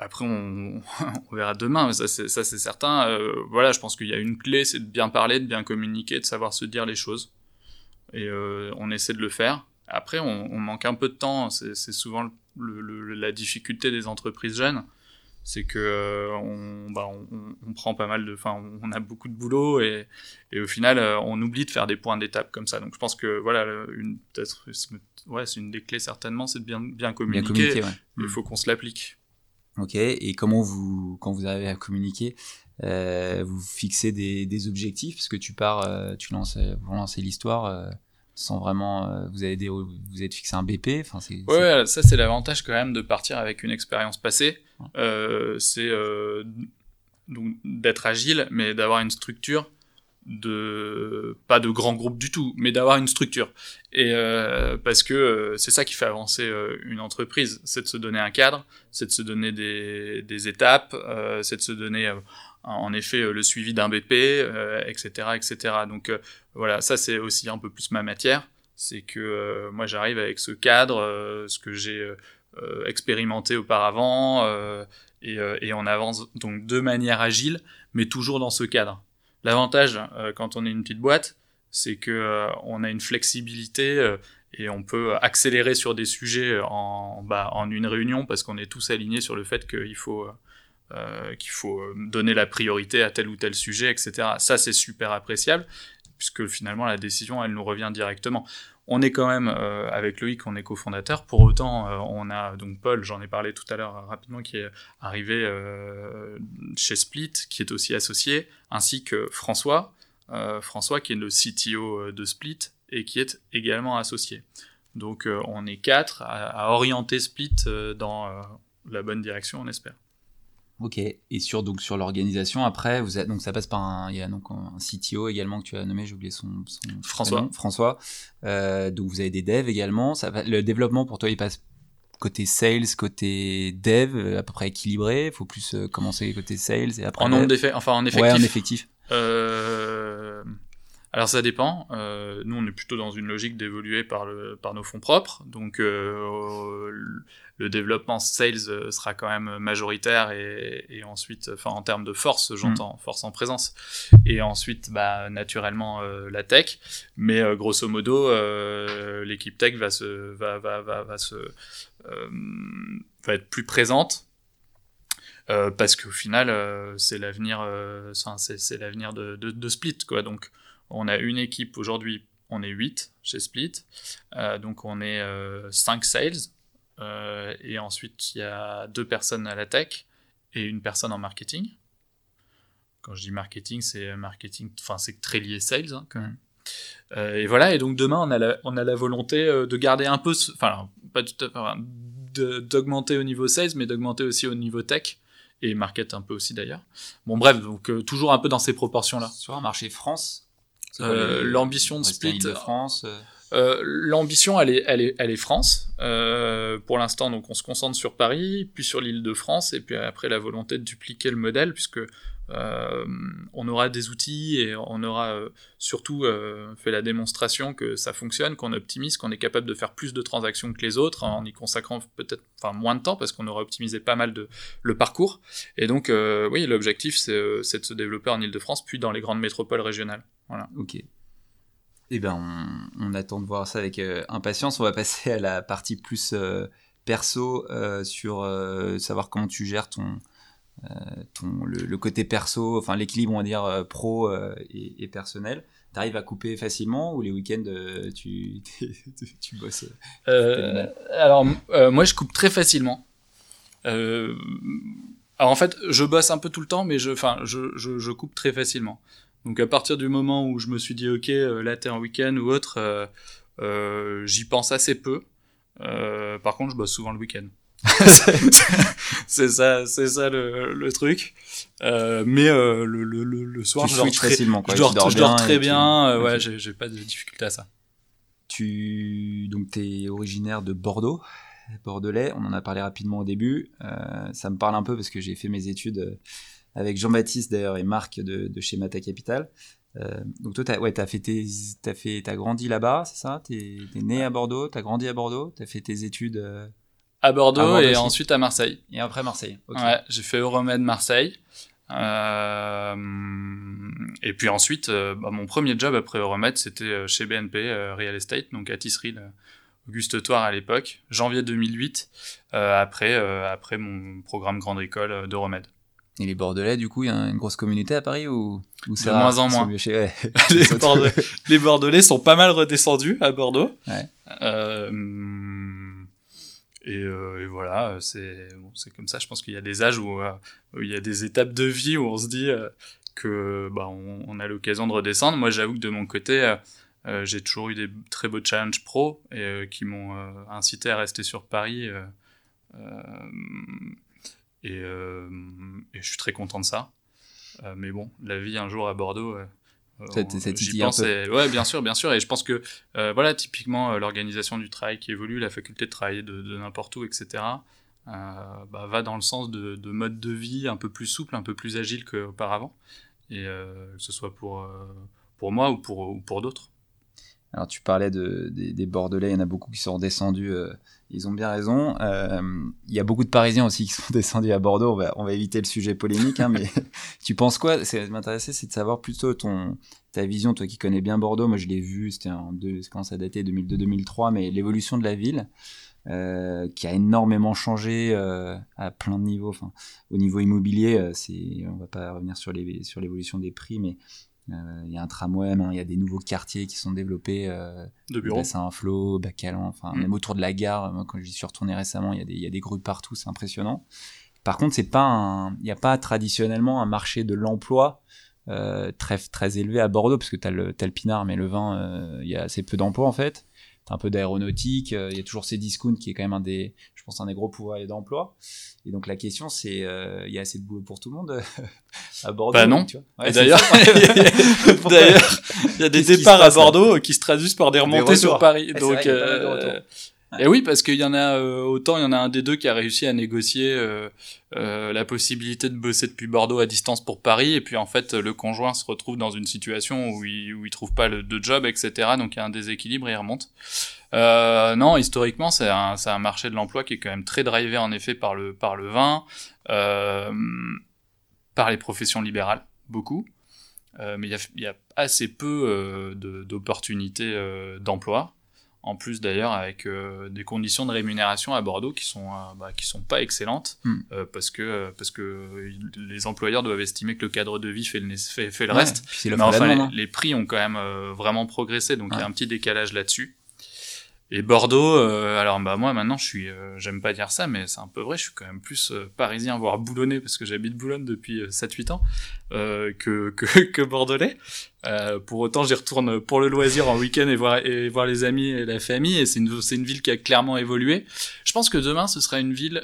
Après, on, on, verra demain, mais ça c'est certain. Voilà, je pense qu'il y a une clé, c'est de bien parler, de bien communiquer, de savoir se dire les choses. Et on essaie de le faire. Après, on, manque un peu de temps. C'est souvent la difficulté des entreprises jeunes c'est que euh, on, bah, on, on, prend pas mal de, enfin, on a beaucoup de boulot et, et au final, euh, on oublie de faire des points d'étape comme ça. Donc, je pense que voilà, une peut-être, ouais, c'est une des clés certainement, c'est de bien bien communiquer. Il mm. faut qu'on se l'applique. Ok. Et comment vous, quand vous arrivez à communiquer, euh, vous fixez des, des, objectifs? Parce que tu pars, tu lances, vous lancez l'histoire sans vraiment euh, vous avez des, vous êtes fixé un BP enfin c'est ouais, ça c'est l'avantage quand même de partir avec une expérience passée. Euh, c'est euh, donc d'être agile mais d'avoir une structure de pas de grand groupe du tout mais d'avoir une structure. Et parce que c'est ça qui fait avancer une entreprise c'est de se donner un cadre c'est de se donner des, des étapes c'est de se donner en effet le suivi d'un BP etc etc donc voilà, ça c'est aussi un peu plus ma matière. C'est que euh, moi j'arrive avec ce cadre, euh, ce que j'ai euh, expérimenté auparavant, et, et, on avance donc de manière agile, mais toujours dans ce cadre. L'avantage quand on est une petite boîte, c'est que on a une flexibilité et on peut accélérer sur des sujets bah, en une réunion parce qu'on est tous alignés sur le fait qu'il faut euh, qu'il faut donner la priorité à tel ou tel sujet, etc. Ça, c'est super appréciable puisque finalement la décision elle nous revient directement. On est quand même euh, avec Loïc, on est cofondateur. Pour autant, euh, on a donc Paul, j'en ai parlé tout à l'heure rapidement, qui est arrivé euh, chez Split, qui est aussi associé, ainsi que François, François qui est le CTO de Split et qui est également associé. Donc on est quatre à orienter Split dans la bonne direction, on espère. Ok. Et sur donc sur l'organisation, après, vous êtes, donc ça passe par un, il y a donc un CTO également que tu as nommé, j'ai oublié son, son François. François. Euh, donc vous avez des devs également. Ça va, le développement pour toi, il passe côté sales, côté dev, euh, à peu près équilibré. Il faut plus euh, commencer côté sales et après. En nombre d'effets, enfin en effectif. Ouais, en effectif. Euh... Alors ça dépend. Euh, nous, on est plutôt dans une logique d'évoluer par, le, par nos fonds propres. Donc euh, le développement sales euh, sera quand même majoritaire et, et ensuite, enfin en termes de force, j'entends mm. force en présence. Et ensuite, bah, naturellement euh, la tech. Mais euh, grosso modo, l'équipe tech va se va va va, va se va être plus présente euh, parce qu'au final, euh, c'est l'avenir, euh, c'est l'avenir de, de, de, Split, quoi. Donc, on a une équipe aujourd'hui, on est 8 chez Split, donc on est 5 sales, et ensuite il y a deux personnes à la tech et une personne en marketing. Quand je dis marketing, c'est marketing, enfin c'est très lié sales hein, et voilà, et donc demain on a la, volonté de garder un peu, enfin pas tout à fait, d'augmenter au niveau sales, mais d'augmenter aussi au niveau tech et market un peu aussi d'ailleurs. Bon bref, donc euh, toujours un peu dans ces proportions-là. Sur un marché France, euh, l'ambition de Split. De France. Euh, euh, l'ambition, elle est, elle est, elle est France. Euh, pour l'instant, donc, on se concentre sur Paris, puis sur l'île de France, et puis après la volonté de dupliquer le modèle, puisque euh, on aura des outils et on aura euh, surtout euh, fait la démonstration que ça fonctionne, qu'on optimise, qu'on est capable de faire plus de transactions que les autres en y consacrant peut-être, moins de temps, parce qu'on aura optimisé pas mal de le parcours. Et donc, oui, l'objectif, c'est de se développer en île de France, puis dans les grandes métropoles régionales. Voilà. Ok. Eh ben, on, attend de voir ça avec impatience. On va passer à la partie plus perso sur savoir comment tu gères ton, ton le, côté perso, enfin l'équilibre, on va dire pro et, personnel. T'arrives à couper facilement ou les week-ends tu, tu, bosses Alors moi je coupe très facilement. alors en fait je bosse un peu tout le temps mais je, enfin je, je, je coupe très facilement. Donc à partir du moment où je me suis dit ok euh, là t'es un week-end ou autre, euh, euh, j'y pense assez peu. par contre je bosse souvent le week-end. C'est ça, c'est ça le, le truc. mais le, le, le, soir, je dors, très, facilement, je dors, je dors très bien. ouais, j'ai pas de difficulté à ça. Tu donc t'es originaire de Bordeaux, bordelais. On en a parlé rapidement au début. ça me parle un peu parce que j'ai fait mes études avec Jean-Baptiste d'ailleurs et Marc de, de chez Mata Capital. Euh, donc toi, t'as ouais, as fait tes, as fait, t'as grandi là-bas, c'est ça? T'es es né à Bordeaux, t'as grandi à Bordeaux, t'as fait tes études euh, à, Bordeaux et ensuite à Marseille. Et après Marseille. Ouais, j'ai fait Euromed Marseille. Euh, et puis ensuite, euh, bah, mon premier job après Euromed, c'était euh, chez BNP Real Estate, donc à Tisserie, Auguste Toire à l'époque, janvier 2008, après après mon programme grande école d'Euromed. Et les Bordelais, du coup, il y a une grosse communauté à Paris ou, ou c'est de moins en moins. les, Bordelais, les, Bordelais, sont pas mal redescendus à Bordeaux. Ouais. Euh, et, euh, voilà, c'est bon, comme ça. Je pense qu'il y a des âges où, euh, où, il y a des étapes de vie où on se dit euh, que bah on, a l'occasion de redescendre. Moi, j'avoue que de mon côté, euh, j'ai toujours eu des très beaux challenges pro et qui m'ont incité à rester sur Paris. Et, euh, je suis très content de ça. Euh, mais bon, la vie un jour à Bordeaux, euh, j'y pense. Et, ouais, bien sûr, bien sûr. Et je pense que voilà, typiquement l'organisation du travail qui évolue, la faculté de travailler de, de n'importe où, etc. Bah, va dans le sens de, de, mode de vie un peu plus souple, un peu plus agile qu'auparavant, et que ce soit pour pour moi ou pour ou pour d'autres. Alors tu parlais de, des, des, Bordelais, il y en a beaucoup qui sont descendus, euh, ils ont bien raison. Euh, il y a beaucoup de Parisiens aussi qui sont descendus à Bordeaux, on va, éviter le sujet polémique, hein, mais tu penses quoi? Ce qui m'intéressait, c'est de savoir plutôt ta vision, toi qui connais bien Bordeaux, moi je l'ai vu, c'était en deux, quand ça datait 2002-2003, mais l'évolution de la ville, euh, qui a énormément changé euh, à plein de niveaux. Enfin, au niveau immobilier, c'est, on va pas revenir sur sur l'évolution des prix, mais il y a un tramway, il y a des nouveaux quartiers qui sont développés. Euh, de bureaux. Saint-Flot, Bacalan, enfin, mm. même autour de la gare. Moi, quand j'y suis retourné récemment, il y, a des, il y a des grues partout, c'est impressionnant. Par contre, c'est pas il n'y a pas traditionnellement un marché de l'emploi euh, très très élevé à Bordeaux parce que t'as le as le pinard, mais le vin, euh, il y a assez peu d'emplois en fait. T'as un peu d'aéronautique, il y a toujours ces discounts qui est quand même un des, pense, un des gros pouvoirs d'emploi. Et donc la question, c'est, euh, il y a assez de boulot pour tout le monde à Bordeaux Bah non. d'ailleurs, d'ailleurs, il y a des départs à Bordeaux qui se traduisent par des remontées sur Paris. donc, euh, Et oui, parce qu'il y en a euh, autant, il y en a un des deux qui a réussi à négocier euh, euh, la possibilité de bosser depuis Bordeaux à distance pour Paris, et puis en fait le conjoint se retrouve dans une situation où il où il trouve pas le, de job, etc. Donc il y a un déséquilibre il remonte. Euh, non, historiquement, c'est un, un marché de l'emploi qui est quand même très drivé en effet par le par le vin, euh, par les professions libérales, beaucoup. Euh, mais il y a, y a, assez peu d'opportunités d'emploi en plus d'ailleurs avec euh, des conditions de rémunération à Bordeaux qui sont euh, bah, qui sont pas excellentes mm. euh, parce que parce que les employeurs doivent estimer que le cadre de vie fait le fait, fait le reste. Mais enfin les, prix ont quand même vraiment progressé donc il y a un petit décalage là-dessus et Bordeaux, euh, alors bah moi maintenant je suis, euh, j'aime pas dire ça, mais c'est un peu vrai, je suis quand même plus euh, parisien, voire boulonnais, parce que j'habite Boulogne depuis 7-8 ans, que, que, que bordelais. pour autant j'y retourne pour le loisir en week-end et voir, et voir les amis et la famille, et c'est une, c'est une ville qui a clairement évolué. Je pense que demain ce sera une ville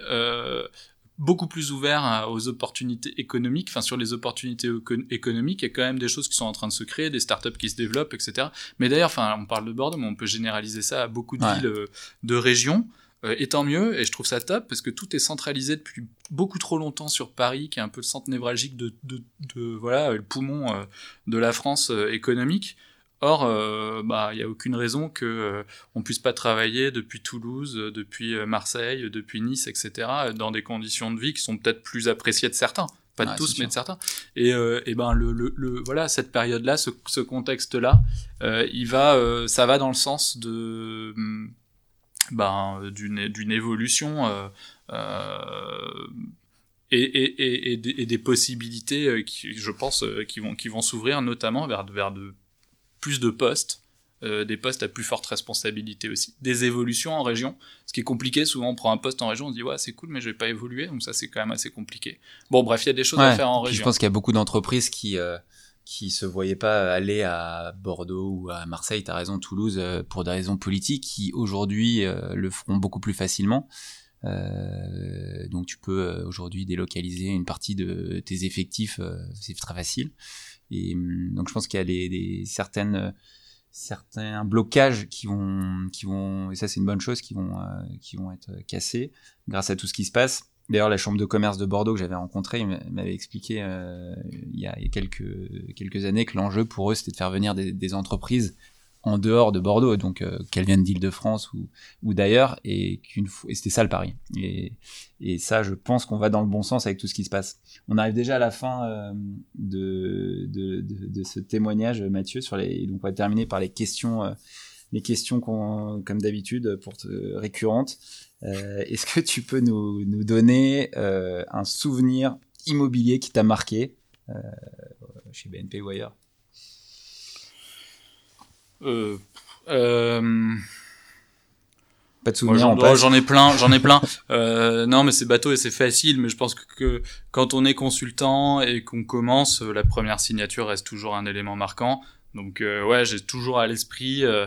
beaucoup plus ouvert aux opportunités économiques, enfin sur les opportunités économiques, il y a quand même des choses qui sont en train de se créer, des startups qui se développent, etc. Mais d'ailleurs, enfin, on parle de Bordeaux, mais on peut généraliser ça à beaucoup de villes euh, de régions. Euh, et tant mieux, et je trouve ça top parce que tout est centralisé depuis beaucoup trop longtemps sur Paris, qui est un peu le centre névralgique de, de, de voilà, le poumon euh, de la France économique. Or, euh, bah, il n'y a aucune raison que euh, on puisse pas travailler depuis Toulouse, euh, depuis Marseille, depuis Nice, etc., dans des conditions de vie qui sont peut-être plus appréciées de certains, pas de tous, mais de certains. Et, et ben le, le, le, voilà, cette période-là, ce, ce contexte-là, il va, ça va dans le sens de mm, ben d'une d'une évolution. Et, et, et, et, des, et, des, possibilités qui, je pense, qui vont, qui vont s'ouvrir notamment vers, vers de plus de postes, euh, des postes à plus forte responsabilité aussi, des évolutions en région. Ce qui est compliqué, souvent on prend un poste en région, on se dit ouais c'est cool mais je vais pas évoluer, donc ça c'est quand même assez compliqué. Bon bref, il y a des choses à faire en région. Je pense qu'il y a beaucoup d'entreprises qui euh, qui se voyaient pas aller à Bordeaux ou à Marseille, tu as raison, Toulouse, euh, pour des raisons politiques, qui aujourd'hui euh, le feront beaucoup plus facilement. donc tu peux aujourd'hui délocaliser une partie de tes effectifs, c'est très facile. Et hum, donc je pense qu'il y a des, certaines certains blocages qui vont qui vont et ça c'est une bonne chose qui vont euh, qui vont être cassés grâce à tout ce qui se passe. D'ailleurs, la chambre de commerce de Bordeaux que j'avais rencontré m'avait expliqué euh, il, y a, quelques quelques années que l'enjeu pour eux c'était de faire venir des entreprises en dehors de Bordeaux, donc euh, qu'elle vienne d'Île-de-France ou, d'ailleurs, et et c'était ça le pari. Et, et ça, je pense qu'on va dans le bon sens avec tout ce qui se passe. On arrive déjà à la fin euh, de, ce témoignage, Mathieu, sur les, donc on va terminer par les questions, euh, les questions comme d'habitude, pour te, récurrentes. Euh, est-ce que tu peux nous, nous donner un souvenir immobilier qui t'a marqué chez BNP ou ailleurs? Euh, euh, pas de souvenirs. J'en ai plein, j'en ai plein. euh, non, mais c'est bateau et c'est facile. Mais je pense que, que, quand on est consultant et qu'on commence, la première signature reste toujours un élément marquant. Donc euh, ouais, j'ai toujours à l'esprit euh,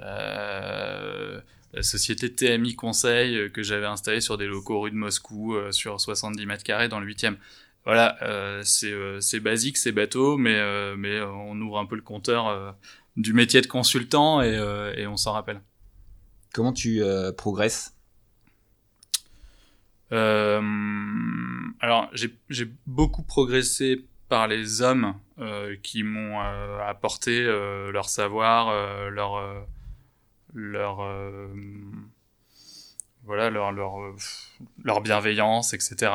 euh, la société TMI Conseil que j'avais installée sur des locaux rue de Moscou sur 70 mètres carrés dans le 8e. Voilà, c'est basique, c'est bateau, mais mais on ouvre un peu le compteur du métier de consultant et, euh, et on s'en rappelle. Comment tu euh, progresses? Euh, Alors, j'ai beaucoup progressé par les hommes qui m'ont apporté leur savoir, leur leur voilà leur leur leur bienveillance, etc.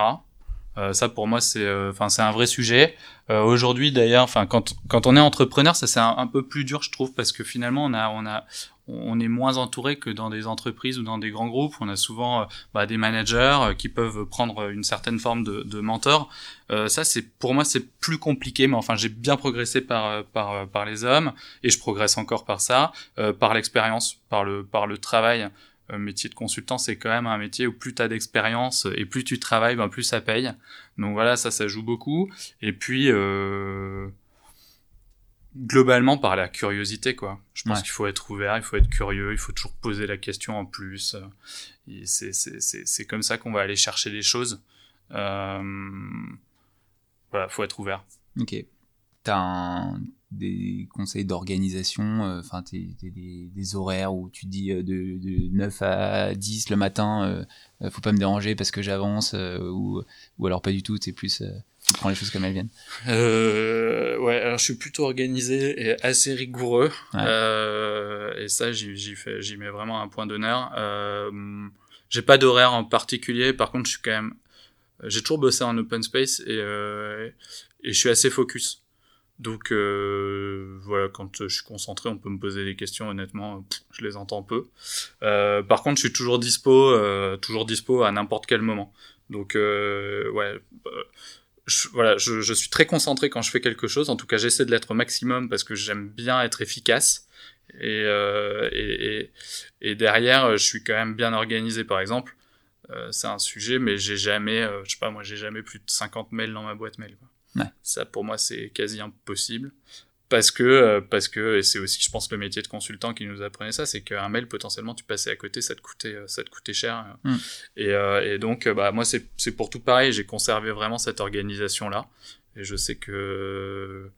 Euh, ça pour moi c'est euh, enfin c'est un vrai sujet. Euh, aujourd'hui d'ailleurs, enfin quand quand on est entrepreneur, ça c'est un, peu plus dur je trouve parce que finalement on a on a on est moins entouré que dans des entreprises ou dans des grands groupes. On a souvent bah, des managers qui peuvent prendre une certaine forme de, de mentor. ça, c'est pour moi, c'est plus compliqué, mais enfin, j'ai bien progressé par par par les hommes et je progresse encore par ça, par l'expérience, par le par le travail métier de consultant, c'est quand même un métier où plus tu as d'expérience et plus tu travailles, ben plus ça paye. Donc voilà, ça, ça joue beaucoup. Et puis, euh, globalement, par la curiosité, quoi. Je pense qu'il faut être ouvert, il faut être curieux, il faut toujours poser la question en plus. C'est comme ça qu'on va aller chercher les choses. Euh, voilà, faut être ouvert. Ok. T'as un des conseils d'organisation, enfin des, des, horaires où tu dis de, de 9 à 10 le matin, faut pas me déranger parce que j'avance, ou, ou alors pas du tout, c'est plus tu prends les choses comme elles viennent euh, Ouais, alors je suis plutôt organisé et assez rigoureux. Euh, et ça, j'y mets vraiment un point d'honneur. Euh, j'ai pas d'horaire en particulier. Par contre, je suis quand même. J'ai toujours bossé en open space et, euh, et je suis assez focus. Donc euh, voilà, quand je suis concentré, on peut me poser des questions. Honnêtement, je les entends peu. Euh, par contre, je suis toujours dispo, toujours dispo à n'importe quel moment. Donc ouais, je, voilà, je, suis très concentré quand je fais quelque chose. En tout cas, j'essaie de l'être au maximum parce que j'aime bien être efficace. Et, euh, et, et, derrière, je suis quand même bien organisé. Par exemple, euh, c'est un sujet, mais j'ai jamais, euh, je sais pas, moi, j'ai jamais plus de 50 mails dans ma boîte mail. Quoi. Ouais. Ça, pour moi, c'est quasi impossible. Parce que euh, parce que et c'est aussi je pense le métier de consultant qui nous apprenait ça c'est qu'un mail potentiellement tu passais à côté ça te coûtait euh, ça te coûtait cher. Mm. et, euh, et donc bah moi c'est pour tout pareil. J'ai conservé vraiment cette organisation là et je sais que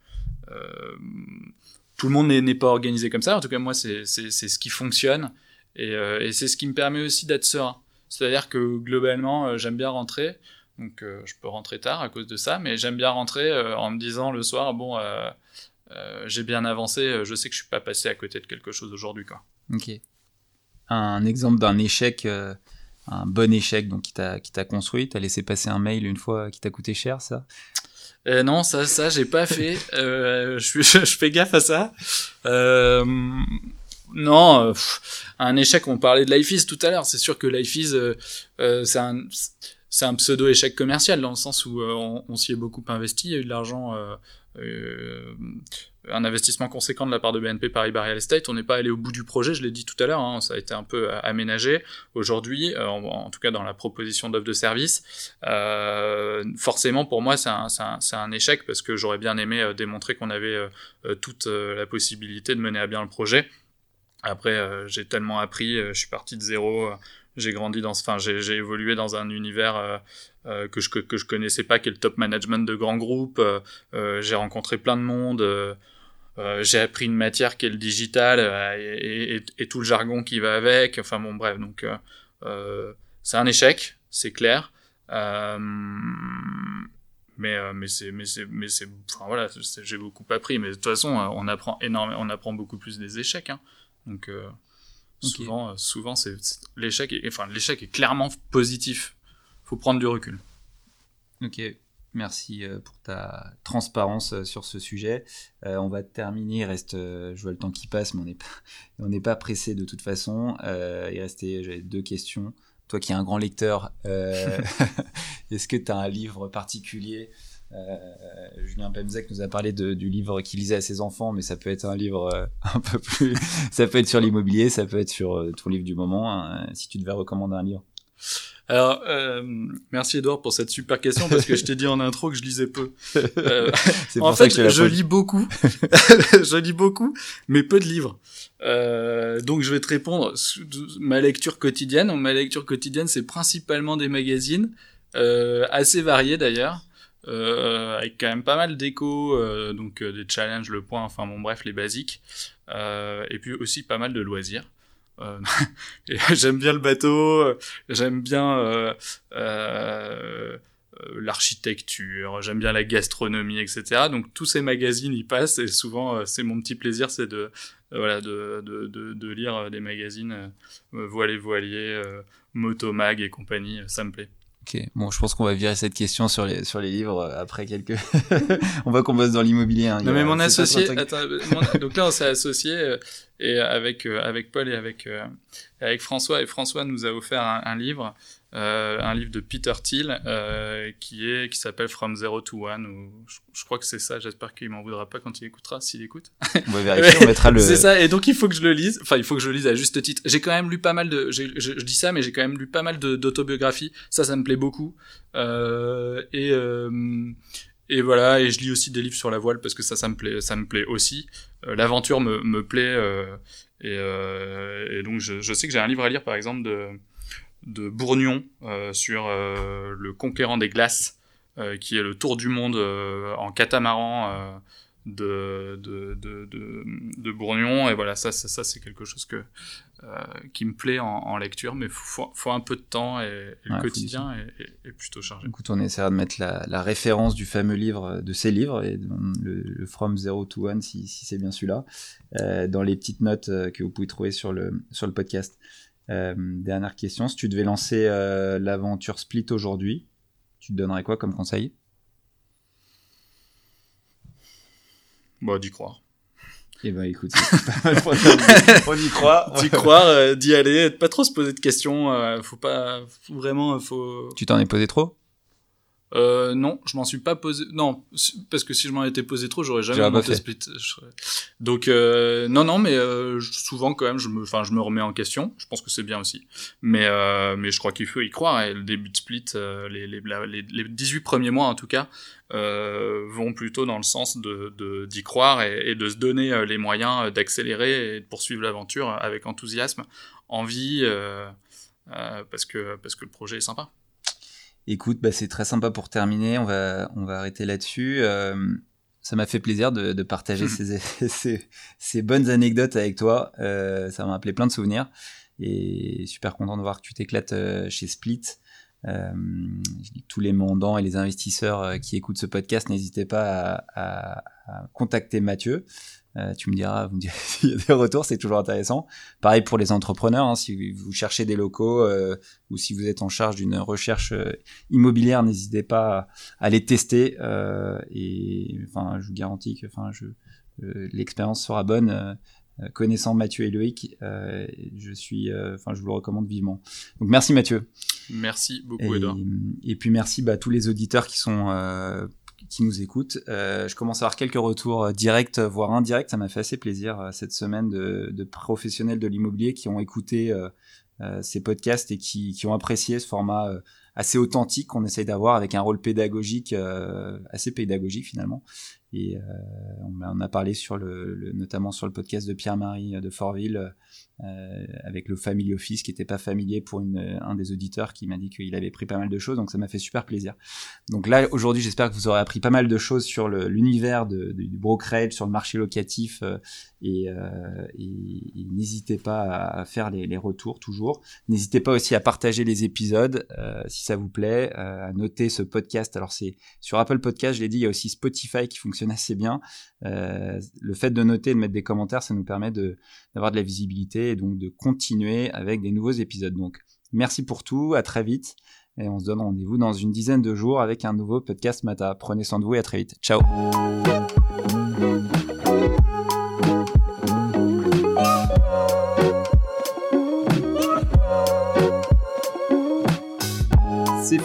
euh, tout le monde n'est pas organisé comme ça. En tout cas moi c'est ce qui fonctionne. Et, et c'est ce qui me permet aussi d'être serein. C'est à dire que globalement j'aime bien rentrer donc je peux rentrer tard à cause de ça mais j'aime bien rentrer en me disant le soir bon euh, j'ai bien avancé, euh, je sais que je suis pas passé à côté de quelque chose aujourd'hui. Quoi. Ok. Un exemple d'un échec, euh, un bon échec donc qui t'a qui t'a construit, t'as laissé passer un mail une fois qui t'a coûté cher, ça? Non, ça ça j'ai pas fait. je, je, fais gaffe à ça. non, un échec. On parlait de Life tout à l'heure. C'est sûr que Life c'est un c'est un pseudo échec commercial dans le sens où on, on s'y est beaucoup investi, il y a eu de l'argent euh, un investissement conséquent de la part de BNP Paribas Real Estate. On n'est pas allé au bout du projet, je l'ai dit tout à l'heure, hein, ça a été un peu aménagé. Aujourd'hui, euh, en, tout cas dans la proposition d'offre de service, euh, forcément pour moi c'est un, échec parce que j'aurais bien aimé démontrer qu'on avait toute la possibilité de mener à bien le projet. Après, j'ai tellement appris, je suis parti de zéro, j'ai grandi dans, enfin, j'ai évolué dans un univers euh, euh, que je que je connaissais pas, qui est le top management de grands groupes. Euh, j'ai rencontré plein de monde. j'ai appris une matière qui est le digital et, tout le jargon qui va avec. Enfin bon, bref, donc c'est un échec, c'est clair. mais mais c'est mais c'est mais c'est enfin voilà j'ai beaucoup appris mais de toute façon on apprend énormément on apprend beaucoup plus des échecs hein. donc Souvent, euh, souvent c'est l'échec. Enfin, l'échec est clairement positif. Faut prendre du recul. Ok, merci euh, pour ta transparence euh, sur ce sujet. on va terminer. Il reste, je vois le temps qui passe, mais on n'est pas, on n'est pas pressé de toute façon. il restait, j'avais deux questions. Toi qui es un grand lecteur, est-ce que tu as un livre particulier euh, Julien Pemzek nous a parlé du livre qu'il lisait à ses enfants, mais ça peut être un livre euh, un peu plus. ça peut être sur l'immobilier, ça peut être sur euh, ton livre du moment. Hein, si tu devais recommander un livre. Alors, merci Edouard pour cette super question parce que je t'ai dit en intro que je lisais peu. En fait, je, lis beaucoup, je lis beaucoup, mais peu de livres. Donc, je vais te répondre. Ma lecture quotidienne, ma lecture quotidienne, c'est principalement des magazines, assez variés d'ailleurs euh, avec quand même pas mal d'échos, euh, donc euh, des challenges, le point, enfin bon bref, les basiques, et puis aussi pas mal de loisirs. J'aime bien le bateau, j'aime bien l'architecture, j'aime bien la gastronomie, etc. Donc tous ces magazines y passent et souvent c'est mon petit plaisir, c'est de voilà de, de, de, lire des magazines voilier voilier, motomag et compagnie, ça me plaît. Ok, bon, je pense qu'on va virer cette question sur les sur les livres euh, après quelques. on voit qu'on bosse dans l'immobilier. Hein, non, mais mon associé, attends, donc là on s'est associé euh, et avec euh, avec Paul et avec avec François et François nous a offert un livre euh, un livre de Peter Thiel euh, qui est qui s'appelle From Zero to One. Ou, je, crois que c'est ça. J'espère qu'il m'en voudra pas quand il écoutera, s'il écoute. On va vérifier. on mettra le. C'est ça. Et donc il faut que je le lise. Enfin, il faut que je le lise à juste titre. J'ai quand même lu pas mal de. Je, je, dis ça, mais j'ai quand même lu pas mal d'autobiographies. Ça, ça me plaît beaucoup. Euh, et euh, et voilà. Et je lis aussi des livres sur la voile parce que ça, ça me plaît. Ça me plaît aussi. Euh, l'aventure me me plaît. et, et donc je, je sais que j'ai un livre à lire par exemple de de Bourgnon euh, sur euh, le conquérant des glaces, euh, qui est le tour du monde en catamaran. De, de, de, de, Bourgnon. Et voilà, ça, ça, ça c'est quelque chose que, euh, qui me plaît en, lecture, mais il faut, faut, un peu de temps et, le quotidien est, plutôt chargé. Écoute, on essaiera de mettre la, la, référence du fameux livre, de ces livres, et le, From Zero to One, si, si c'est bien celui-là, euh, dans les petites notes euh, que vous pouvez trouver sur le, sur le podcast. dernière question, si tu devais lancer l'aventure Split aujourd'hui, tu te donnerais quoi comme conseil? Bah, d'y croire. Eh ben, écoute, on y croit. D'y croire, euh, d'y aller, pas trop se poser de questions. Euh, faut pas, vraiment, faut. Tu t'en es posé trop? Euh, non, je m'en suis pas posé. Non, parce que si je m'en étais posé trop, j'aurais jamais monté Split. Donc euh, non, non, mais euh, souvent quand même, je me, enfin, je me remets en question. Je pense que c'est bien aussi. Mais mais je crois qu'il faut y croire. Et le début de Split, les, les, les, les 18 premiers mois en tout cas, euh, vont plutôt dans le sens de d'y croire et, et, de se donner les moyens d'accélérer et de poursuivre l'aventure avec enthousiasme, envie, parce que parce que le projet est sympa. Écoute, bah, c'est très sympa pour terminer. On va, on va arrêter là-dessus. Euh, ça m'a fait plaisir de, de partager ces, ces, ces, bonnes anecdotes avec toi. Euh, ça m'a appelé plein de souvenirs. Et super content de voir que tu t'éclates euh, chez Split. Euh, tous les mandants et les investisseurs qui écoutent ce podcast, n'hésitez pas à, à, à, contacter Mathieu. Euh, tu me diras, vous me direz s'il y a des retours, c'est toujours intéressant. Pareil pour les entrepreneurs, hein, si vous cherchez des locaux euh, ou si vous êtes en charge d'une recherche euh, immobilière, n'hésitez pas à, les tester. et enfin, je vous garantis que, enfin, je, l'expérience sera bonne. connaissant Mathieu et Loïc, je suis, enfin, je vous le recommande vivement. Donc merci Mathieu. Merci beaucoup Edouard. Et puis merci bah, à tous les auditeurs qui sont qui nous écoutent. Euh, je commence à avoir quelques retours euh, directs, voire indirects. Ça m'a fait assez plaisir euh, cette semaine de, de, professionnels de l'immobilier qui ont écouté euh, euh, ces podcasts et qui, qui, ont apprécié ce format assez authentique qu'on essaye d'avoir avec un rôle pédagogique assez pédagogique finalement. Et on, a parlé notamment sur le podcast de Pierre-Marie de Fortville euh, avec le Family Office qui n'était pas familier pour un des auditeurs qui m'a dit qu'il avait pris pas mal de choses, donc ça m'a fait super plaisir. Donc là, aujourd'hui, j'espère que vous aurez appris pas mal de choses sur l'univers du brokerage, sur le marché locatif, euh, et, euh, n'hésitez pas à, faire les, retours toujours. N'hésitez pas aussi à partager les épisodes euh, si ça vous plaît, euh, à noter ce podcast. Alors c'est sur Apple Podcast, je l'ai dit, il y a aussi Spotify qui fonctionne assez bien. Euh, le fait de noter, de mettre des commentaires, ça nous permet d'avoir de, de la visibilité et donc de continuer avec des nouveaux épisodes. Donc merci pour tout, à très vite et on se donne rendez-vous dans une dizaine de jours avec un nouveau podcast Mata. Prenez soin de vous et à très vite. Ciao